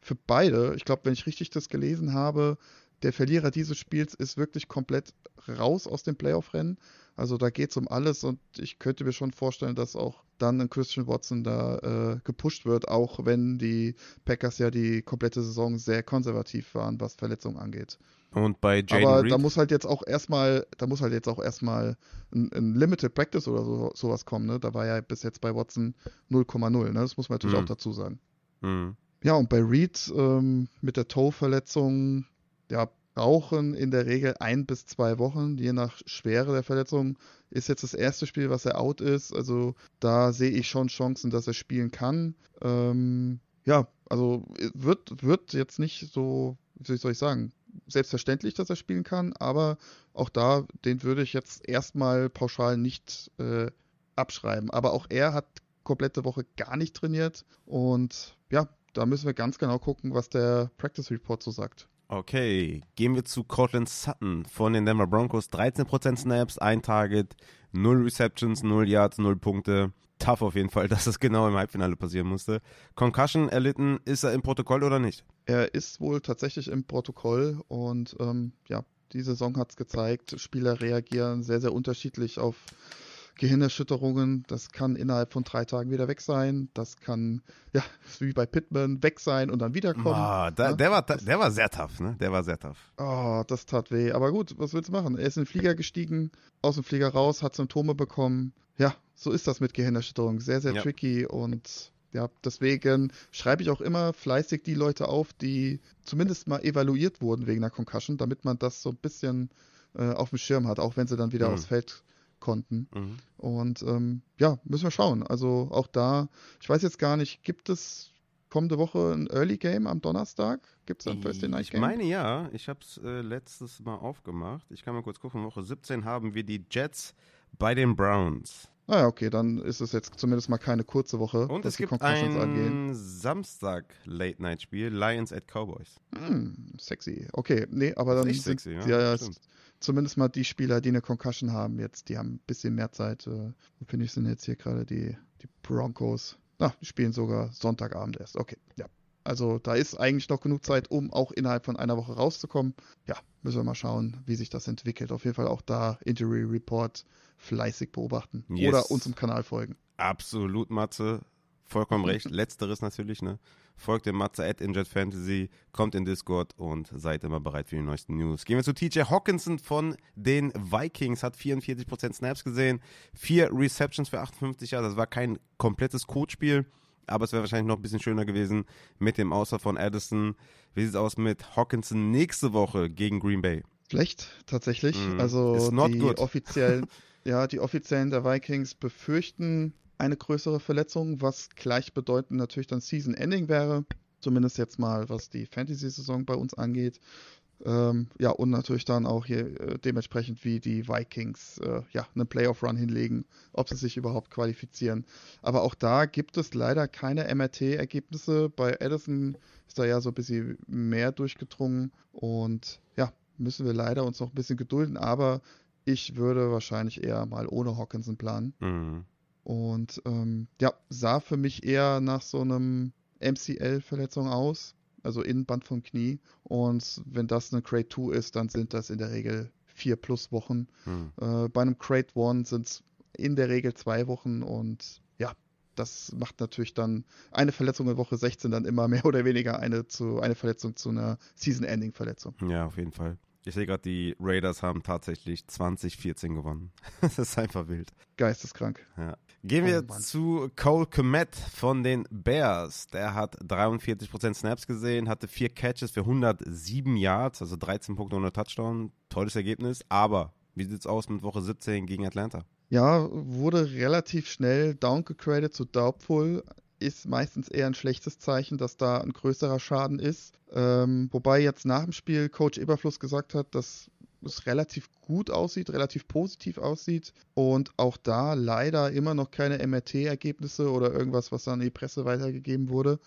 für beide. Ich glaube, wenn ich richtig das gelesen habe, der Verlierer dieses Spiels ist wirklich komplett raus aus dem Playoff-Rennen. Also da geht es um alles und ich könnte mir schon vorstellen, dass auch dann ein Christian Watson da äh, gepusht wird, auch wenn die Packers ja die komplette Saison sehr konservativ waren, was Verletzungen angeht. Und bei Jaden Aber Reed? da muss halt jetzt auch erstmal, da muss halt jetzt auch erstmal ein, ein Limited Practice oder so, sowas kommen, ne? Da war ja bis jetzt bei Watson 0,0, ne? Das muss man natürlich mhm. auch dazu sagen. Mhm. Ja, und bei Reed ähm, mit der Toe-Verletzung, ja, brauchen in der Regel ein bis zwei Wochen, je nach Schwere der Verletzung. Ist jetzt das erste Spiel, was er out ist. Also da sehe ich schon Chancen, dass er spielen kann. Ähm, ja, also wird, wird jetzt nicht so, wie soll ich sagen, selbstverständlich, dass er spielen kann, aber auch da, den würde ich jetzt erstmal pauschal nicht äh, abschreiben. Aber auch er hat komplette Woche gar nicht trainiert und ja, da müssen wir ganz genau gucken, was der Practice Report so sagt. Okay, gehen wir zu Cortland Sutton von den Denver Broncos. 13% Snaps, ein Target, 0 Receptions, 0 Yards, 0 Punkte. Tough auf jeden Fall, dass das genau im Halbfinale passieren musste. Concussion erlitten, ist er im Protokoll oder nicht? Er ist wohl tatsächlich im Protokoll und ähm, ja, die Saison hat es gezeigt. Spieler reagieren sehr, sehr unterschiedlich auf Gehirnerschütterungen, das kann innerhalb von drei Tagen wieder weg sein. Das kann, ja, wie bei Pittman, weg sein und dann wiederkommen. Ah, da, ja? der, war, der war sehr tough, ne? Der war sehr tough. Oh, das tat weh. Aber gut, was willst du machen? Er ist in den Flieger gestiegen, aus dem Flieger raus, hat Symptome bekommen. Ja, so ist das mit Gehirnerschütterung. Sehr, sehr ja. tricky und ja, deswegen schreibe ich auch immer fleißig die Leute auf, die zumindest mal evaluiert wurden wegen einer Concussion, damit man das so ein bisschen äh, auf dem Schirm hat, auch wenn sie dann wieder mhm. aufs Feld konnten. Mhm. Und ähm, ja, müssen wir schauen. Also auch da, ich weiß jetzt gar nicht, gibt es kommende Woche ein Early Game am Donnerstag? Gibt es ein Thursday Night Game? Ich meine ja, ich habe es äh, letztes Mal aufgemacht. Ich kann mal kurz gucken, Woche 17 haben wir die Jets bei den Browns. Ah ja, okay, dann ist es jetzt zumindest mal keine kurze Woche. Und es gibt ein angehen. Samstag Late Night Spiel, Lions at Cowboys. Hm, sexy. Okay, nee, aber dann sind sexy, ja, ja, ja zumindest mal die Spieler, die eine Concussion haben, jetzt, die haben ein bisschen mehr Zeit. Äh, wo finde ich sind jetzt hier gerade die, die Broncos? Na, die spielen sogar Sonntagabend erst. Okay, ja. Also da ist eigentlich noch genug Zeit, um auch innerhalb von einer Woche rauszukommen. Ja, müssen wir mal schauen, wie sich das entwickelt. Auf jeden Fall auch da Injury Report fleißig beobachten yes. oder uns im Kanal folgen. Absolut, Matze. Vollkommen recht. Letzteres natürlich, ne? Folgt dem Matze at Injet Fantasy, kommt in Discord und seid immer bereit für die neuesten News. Gehen wir zu TJ Hawkinson von den Vikings, hat 44% Snaps gesehen, vier Receptions für 58 Jahre. Das war kein komplettes Codespiel, aber es wäre wahrscheinlich noch ein bisschen schöner gewesen mit dem Außer von Addison. Wie sieht es aus mit Hawkinson nächste Woche gegen Green Bay? Schlecht, tatsächlich. Mm, also die offiziellen, ja, die offiziellen der Vikings befürchten eine größere Verletzung, was gleichbedeutend natürlich dann Season Ending wäre. Zumindest jetzt mal, was die Fantasy-Saison bei uns angeht. Ähm, ja, und natürlich dann auch hier äh, dementsprechend, wie die Vikings äh, ja, einen Playoff-Run hinlegen, ob sie sich überhaupt qualifizieren. Aber auch da gibt es leider keine MRT-Ergebnisse. Bei Edison ist da ja so ein bisschen mehr durchgedrungen. Und ja, müssen wir leider uns noch ein bisschen gedulden, aber ich würde wahrscheinlich eher mal ohne Hawkinson planen. Mhm. Und ähm, ja, sah für mich eher nach so einem MCL-Verletzung aus, also Innenband vom Knie. Und wenn das eine Crate 2 ist, dann sind das in der Regel vier plus Wochen. Mhm. Äh, bei einem Crate 1 sind es in der Regel zwei Wochen und ja, das macht natürlich dann eine Verletzung in Woche 16 dann immer mehr oder weniger eine, zu, eine Verletzung zu einer Season-Ending-Verletzung. Ja, auf jeden Fall. Ich sehe gerade, die Raiders haben tatsächlich 2014 gewonnen. das ist einfach wild. Geisteskrank. Ja. Gehen wir oh, zu Cole Komet von den Bears. Der hat 43% Snaps gesehen, hatte vier Catches für 107 Yards, also 13 Punkte ohne Touchdown. Tolles Ergebnis. Aber wie sieht es aus mit Woche 17 gegen Atlanta? Ja, wurde relativ schnell downgegradet zu Doubtful. Ist meistens eher ein schlechtes Zeichen, dass da ein größerer Schaden ist. Ähm, wobei jetzt nach dem Spiel Coach Eberfluss gesagt hat, dass es relativ gut aussieht, relativ positiv aussieht und auch da leider immer noch keine MRT-Ergebnisse oder irgendwas, was an die Presse weitergegeben wurde.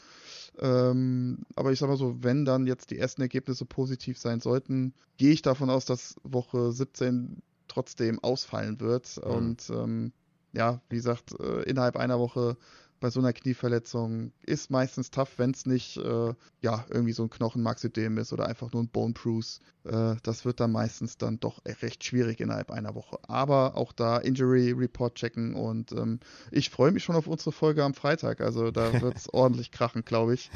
Ähm, aber ich sag mal so, wenn dann jetzt die ersten Ergebnisse positiv sein sollten, gehe ich davon aus, dass Woche 17 trotzdem ausfallen wird. Mhm. Und ähm, ja, wie gesagt, äh, innerhalb einer Woche bei so einer Knieverletzung ist meistens tough, wenn es nicht äh, ja irgendwie so ein Knochenmarksödem ist oder einfach nur ein Bone Bruise. Äh, das wird dann meistens dann doch recht schwierig innerhalb einer Woche. Aber auch da Injury Report checken und ähm, ich freue mich schon auf unsere Folge am Freitag. Also da wird es ordentlich krachen, glaube ich.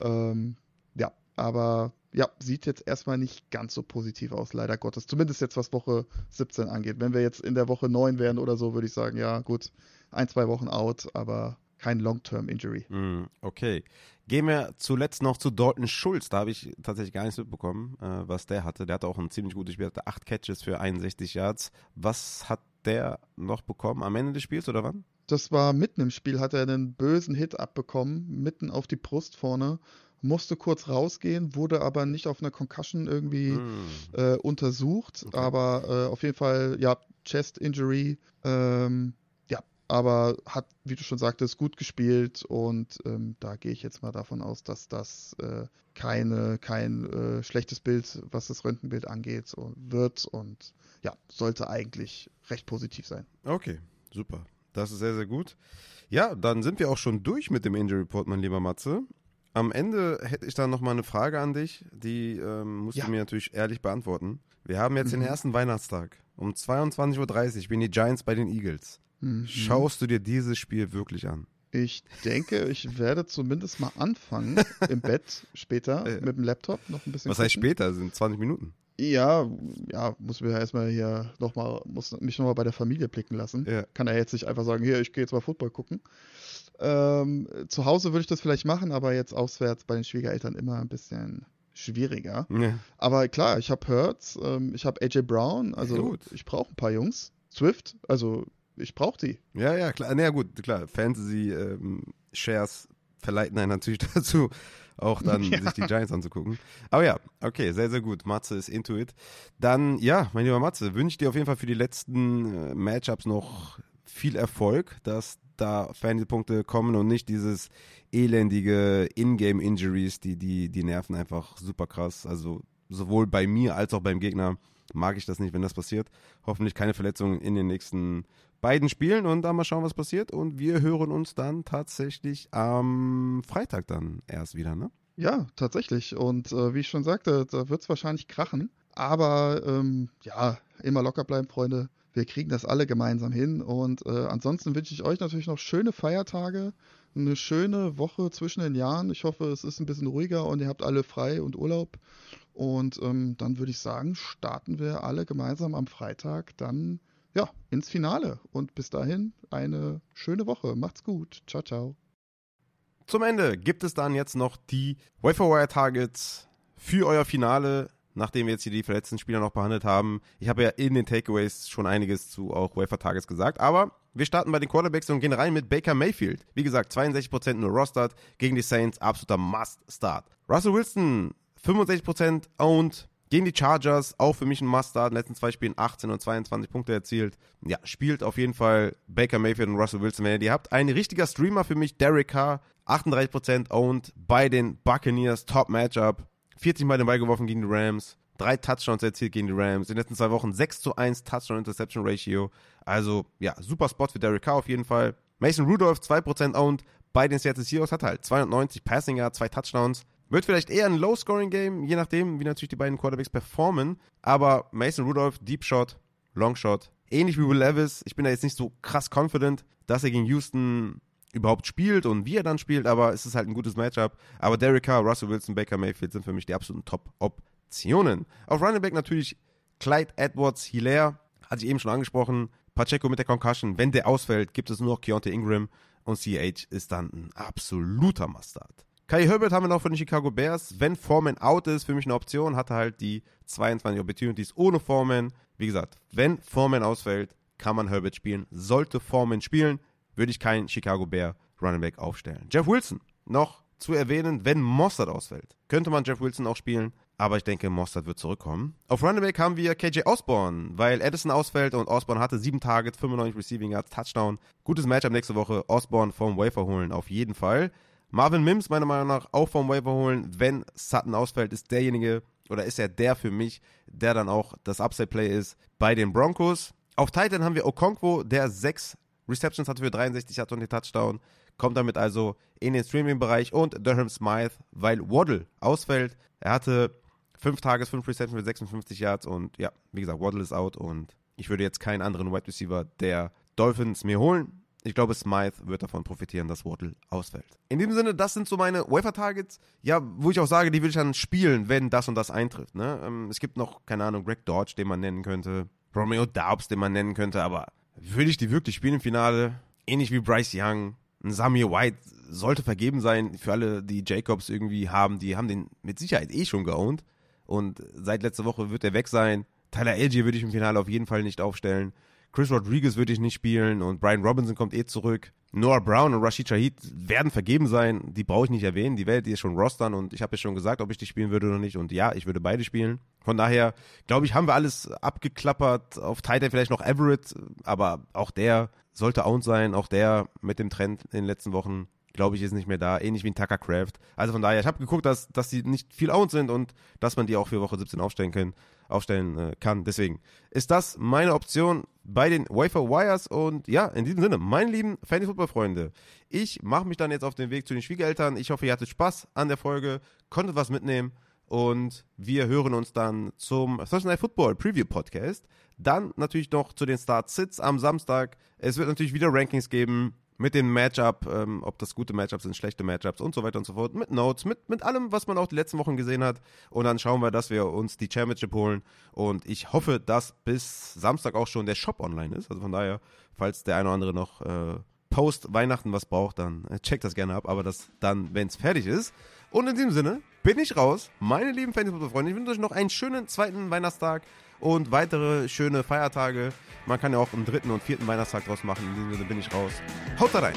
ähm, ja, aber ja, sieht jetzt erstmal nicht ganz so positiv aus, leider Gottes. Zumindest jetzt, was Woche 17 angeht. Wenn wir jetzt in der Woche 9 wären oder so, würde ich sagen, ja, gut, ein, zwei Wochen out, aber kein Long-Term-Injury. Mm, okay. Gehen wir zuletzt noch zu Dalton Schulz. Da habe ich tatsächlich gar nichts mitbekommen, äh, was der hatte. Der hatte auch ein ziemlich gutes Spiel, hatte acht Catches für 61 Yards. Was hat der noch bekommen am Ende des Spiels oder wann? Das war mitten im Spiel, hat er einen bösen Hit abbekommen, mitten auf die Brust vorne musste kurz rausgehen, wurde aber nicht auf einer Concussion irgendwie mm. äh, untersucht, okay. aber äh, auf jeden Fall, ja, Chest Injury, ähm, aber hat, wie du schon sagtest, gut gespielt und ähm, da gehe ich jetzt mal davon aus, dass das äh, keine, kein äh, schlechtes Bild, was das Röntgenbild angeht, und wird und ja, sollte eigentlich recht positiv sein. Okay, super. Das ist sehr, sehr gut. Ja, dann sind wir auch schon durch mit dem Injury Report, mein lieber Matze. Am Ende hätte ich dann noch mal eine Frage an dich, die ähm, musst ja. du mir natürlich ehrlich beantworten. Wir haben jetzt mhm. den ersten Weihnachtstag. Um 22.30 Uhr spielen die Giants bei den Eagles. Mhm. Schaust du dir dieses Spiel wirklich an? Ich denke, ich werde zumindest mal anfangen im Bett später mit dem Laptop noch ein bisschen. Was gucken. heißt später? Das sind 20 Minuten. Ja, ja, muss mir erstmal hier nochmal, muss mich nochmal bei der Familie blicken lassen. Ja. Kann er jetzt nicht einfach sagen, hier, ich gehe jetzt mal Football gucken. Ähm, zu Hause würde ich das vielleicht machen, aber jetzt auswärts bei den Schwiegereltern immer ein bisschen schwieriger. Ja. Aber klar, ich habe Hurts, ähm, ich habe AJ Brown, also ich brauche ein paar Jungs. Swift, also ich brauche die. Ja, ja, klar. Na ja, gut, klar. Fantasy-Shares ähm, verleiten einen natürlich dazu, auch dann ja. sich die Giants anzugucken. Aber ja, okay, sehr, sehr gut. Matze ist into it. Dann, ja, mein lieber Matze, wünsche dir auf jeden Fall für die letzten äh, Matchups noch viel Erfolg, dass da Fantasy-Punkte kommen und nicht dieses elendige Ingame-Injuries, die, die, die nerven einfach super krass. Also sowohl bei mir als auch beim Gegner mag ich das nicht, wenn das passiert. Hoffentlich keine Verletzungen in den nächsten beiden Spielen und dann mal schauen, was passiert. Und wir hören uns dann tatsächlich am Freitag dann erst wieder, ne? Ja, tatsächlich. Und äh, wie ich schon sagte, da wird es wahrscheinlich krachen. Aber ähm, ja, immer locker bleiben, Freunde. Wir kriegen das alle gemeinsam hin. Und äh, ansonsten wünsche ich euch natürlich noch schöne Feiertage, eine schöne Woche zwischen den Jahren. Ich hoffe, es ist ein bisschen ruhiger und ihr habt alle frei und Urlaub. Und ähm, dann würde ich sagen, starten wir alle gemeinsam am Freitag dann ja ins Finale. Und bis dahin eine schöne Woche. Macht's gut. Ciao, ciao. Zum Ende gibt es dann jetzt noch die Waferwire Targets für euer Finale nachdem wir jetzt hier die verletzten Spieler noch behandelt haben. Ich habe ja in den Takeaways schon einiges zu auch Wafer Targets gesagt, aber wir starten bei den Quarterbacks und gehen rein mit Baker Mayfield. Wie gesagt, 62% nur Rostert gegen die Saints, absoluter Must-Start. Russell Wilson, 65% owned gegen die Chargers, auch für mich ein Must-Start. In den letzten zwei Spielen 18 und 22 Punkte erzielt. Ja, spielt auf jeden Fall Baker Mayfield und Russell Wilson, wenn ihr die habt. Ein richtiger Streamer für mich, Derek Carr, 38% owned bei den Buccaneers, Top Matchup. 40 Mal den Ball geworfen gegen die Rams, drei Touchdowns erzielt gegen die Rams. In den letzten zwei Wochen 6 zu 1 Touchdown-Interception-Ratio. Also, ja, super Spot für Derek Carr auf jeden Fall. Mason Rudolph 2% owned bei den Seattle Seahawks, hat halt 290 Passing Yards, zwei Touchdowns. Wird vielleicht eher ein Low-Scoring-Game, je nachdem, wie natürlich die beiden Quarterbacks performen. Aber Mason Rudolph, Deep Shot, Long Shot, ähnlich wie Will Levis. Ich bin da jetzt nicht so krass confident, dass er gegen Houston überhaupt spielt und wie er dann spielt, aber es ist halt ein gutes Matchup. Aber Derek Carr, Russell Wilson, Baker Mayfield sind für mich die absoluten Top-Optionen. Auf Running Back natürlich Clyde Edwards, Hilaire, hatte ich eben schon angesprochen. Pacheco mit der Concussion, wenn der ausfällt, gibt es nur noch Keontae Ingram und CH ist dann ein absoluter Mustard. Kai Herbert haben wir noch von den Chicago Bears. Wenn Foreman out ist, für mich eine Option, hatte halt die 22 Opportunities ohne Foreman. Wie gesagt, wenn Foreman ausfällt, kann man Herbert spielen. Sollte Foreman spielen, würde ich keinen Chicago Bear Running Back aufstellen. Jeff Wilson, noch zu erwähnen, wenn Mossad ausfällt, könnte man Jeff Wilson auch spielen. Aber ich denke, Mossad wird zurückkommen. Auf Running Back haben wir KJ Osborne, weil Edison ausfällt und Osborne hatte 7 Targets, 95 Receiving Yards, Touchdown. Gutes Matchup nächste Woche. Osborne vom Wafer holen, auf jeden Fall. Marvin Mims, meiner Meinung nach, auch vom Waiver holen. Wenn Sutton ausfällt, ist derjenige oder ist er der für mich, der dann auch das Upside-Play ist bei den Broncos. Auf Titan haben wir Okonkwo, der sechs Receptions hatte für 63 hat und den Touchdown. Kommt damit also in den Streaming-Bereich und Durham Smythe, weil Waddle ausfällt. Er hatte fünf Tages, fünf Receptions für 56 Yards und ja, wie gesagt, Waddle ist out und ich würde jetzt keinen anderen Wide Receiver der Dolphins mir holen. Ich glaube, Smythe wird davon profitieren, dass Waddle ausfällt. In diesem Sinne, das sind so meine Wafer-Targets, ja, wo ich auch sage, die will ich dann spielen, wenn das und das eintrifft. Ne? Ähm, es gibt noch, keine Ahnung, Greg Dodge, den man nennen könnte, Romeo Daubs, den man nennen könnte, aber würde ich die wirklich spielen im Finale? Ähnlich wie Bryce Young, ein Samir White sollte vergeben sein für alle, die Jacobs irgendwie haben, die haben den mit Sicherheit eh schon geowned und seit letzter Woche wird er weg sein. Tyler Algier würde ich im Finale auf jeden Fall nicht aufstellen. Chris Rodriguez würde ich nicht spielen und Brian Robinson kommt eh zurück. Noah Brown und Rashid Shahid werden vergeben sein. Die brauche ich nicht erwähnen. Die werdet ihr schon rostern und ich habe ja schon gesagt, ob ich die spielen würde oder nicht. Und ja, ich würde beide spielen. Von daher, glaube ich, haben wir alles abgeklappert. Auf Titan vielleicht noch Everett, aber auch der sollte owned sein. Auch der mit dem Trend in den letzten Wochen glaube ich, ist nicht mehr da. Ähnlich wie ein Tucker Craft. Also von daher, ich habe geguckt, dass, dass die nicht viel owned sind und dass man die auch für Woche 17 aufstellen, können, aufstellen äh, kann. Deswegen ist das meine Option bei den Wafer Wires. Und ja, in diesem Sinne, meine lieben Fantasy-Football-Freunde, ich mache mich dann jetzt auf den Weg zu den Schwiegereltern. Ich hoffe, ihr hattet Spaß an der Folge, konntet was mitnehmen. Und wir hören uns dann zum Thursday Night Football Preview Podcast. Dann natürlich noch zu den Start-Sits am Samstag. Es wird natürlich wieder Rankings geben mit dem Matchup, ähm, ob das gute Matchups sind, schlechte Matchups und so weiter und so fort, mit Notes, mit, mit allem, was man auch die letzten Wochen gesehen hat. Und dann schauen wir, dass wir uns die Championship holen. Und ich hoffe, dass bis Samstag auch schon der Shop online ist. Also von daher, falls der eine oder andere noch äh, post Weihnachten was braucht, dann äh, checkt das gerne ab. Aber das dann, wenn es fertig ist. Und in diesem Sinne bin ich raus. Meine lieben Fantasy-Freunde, ich wünsche euch noch einen schönen zweiten Weihnachtstag und weitere schöne Feiertage. Man kann ja auch einen dritten und vierten Weihnachtstag draus machen. In diesem Sinne bin ich raus. Haut da rein!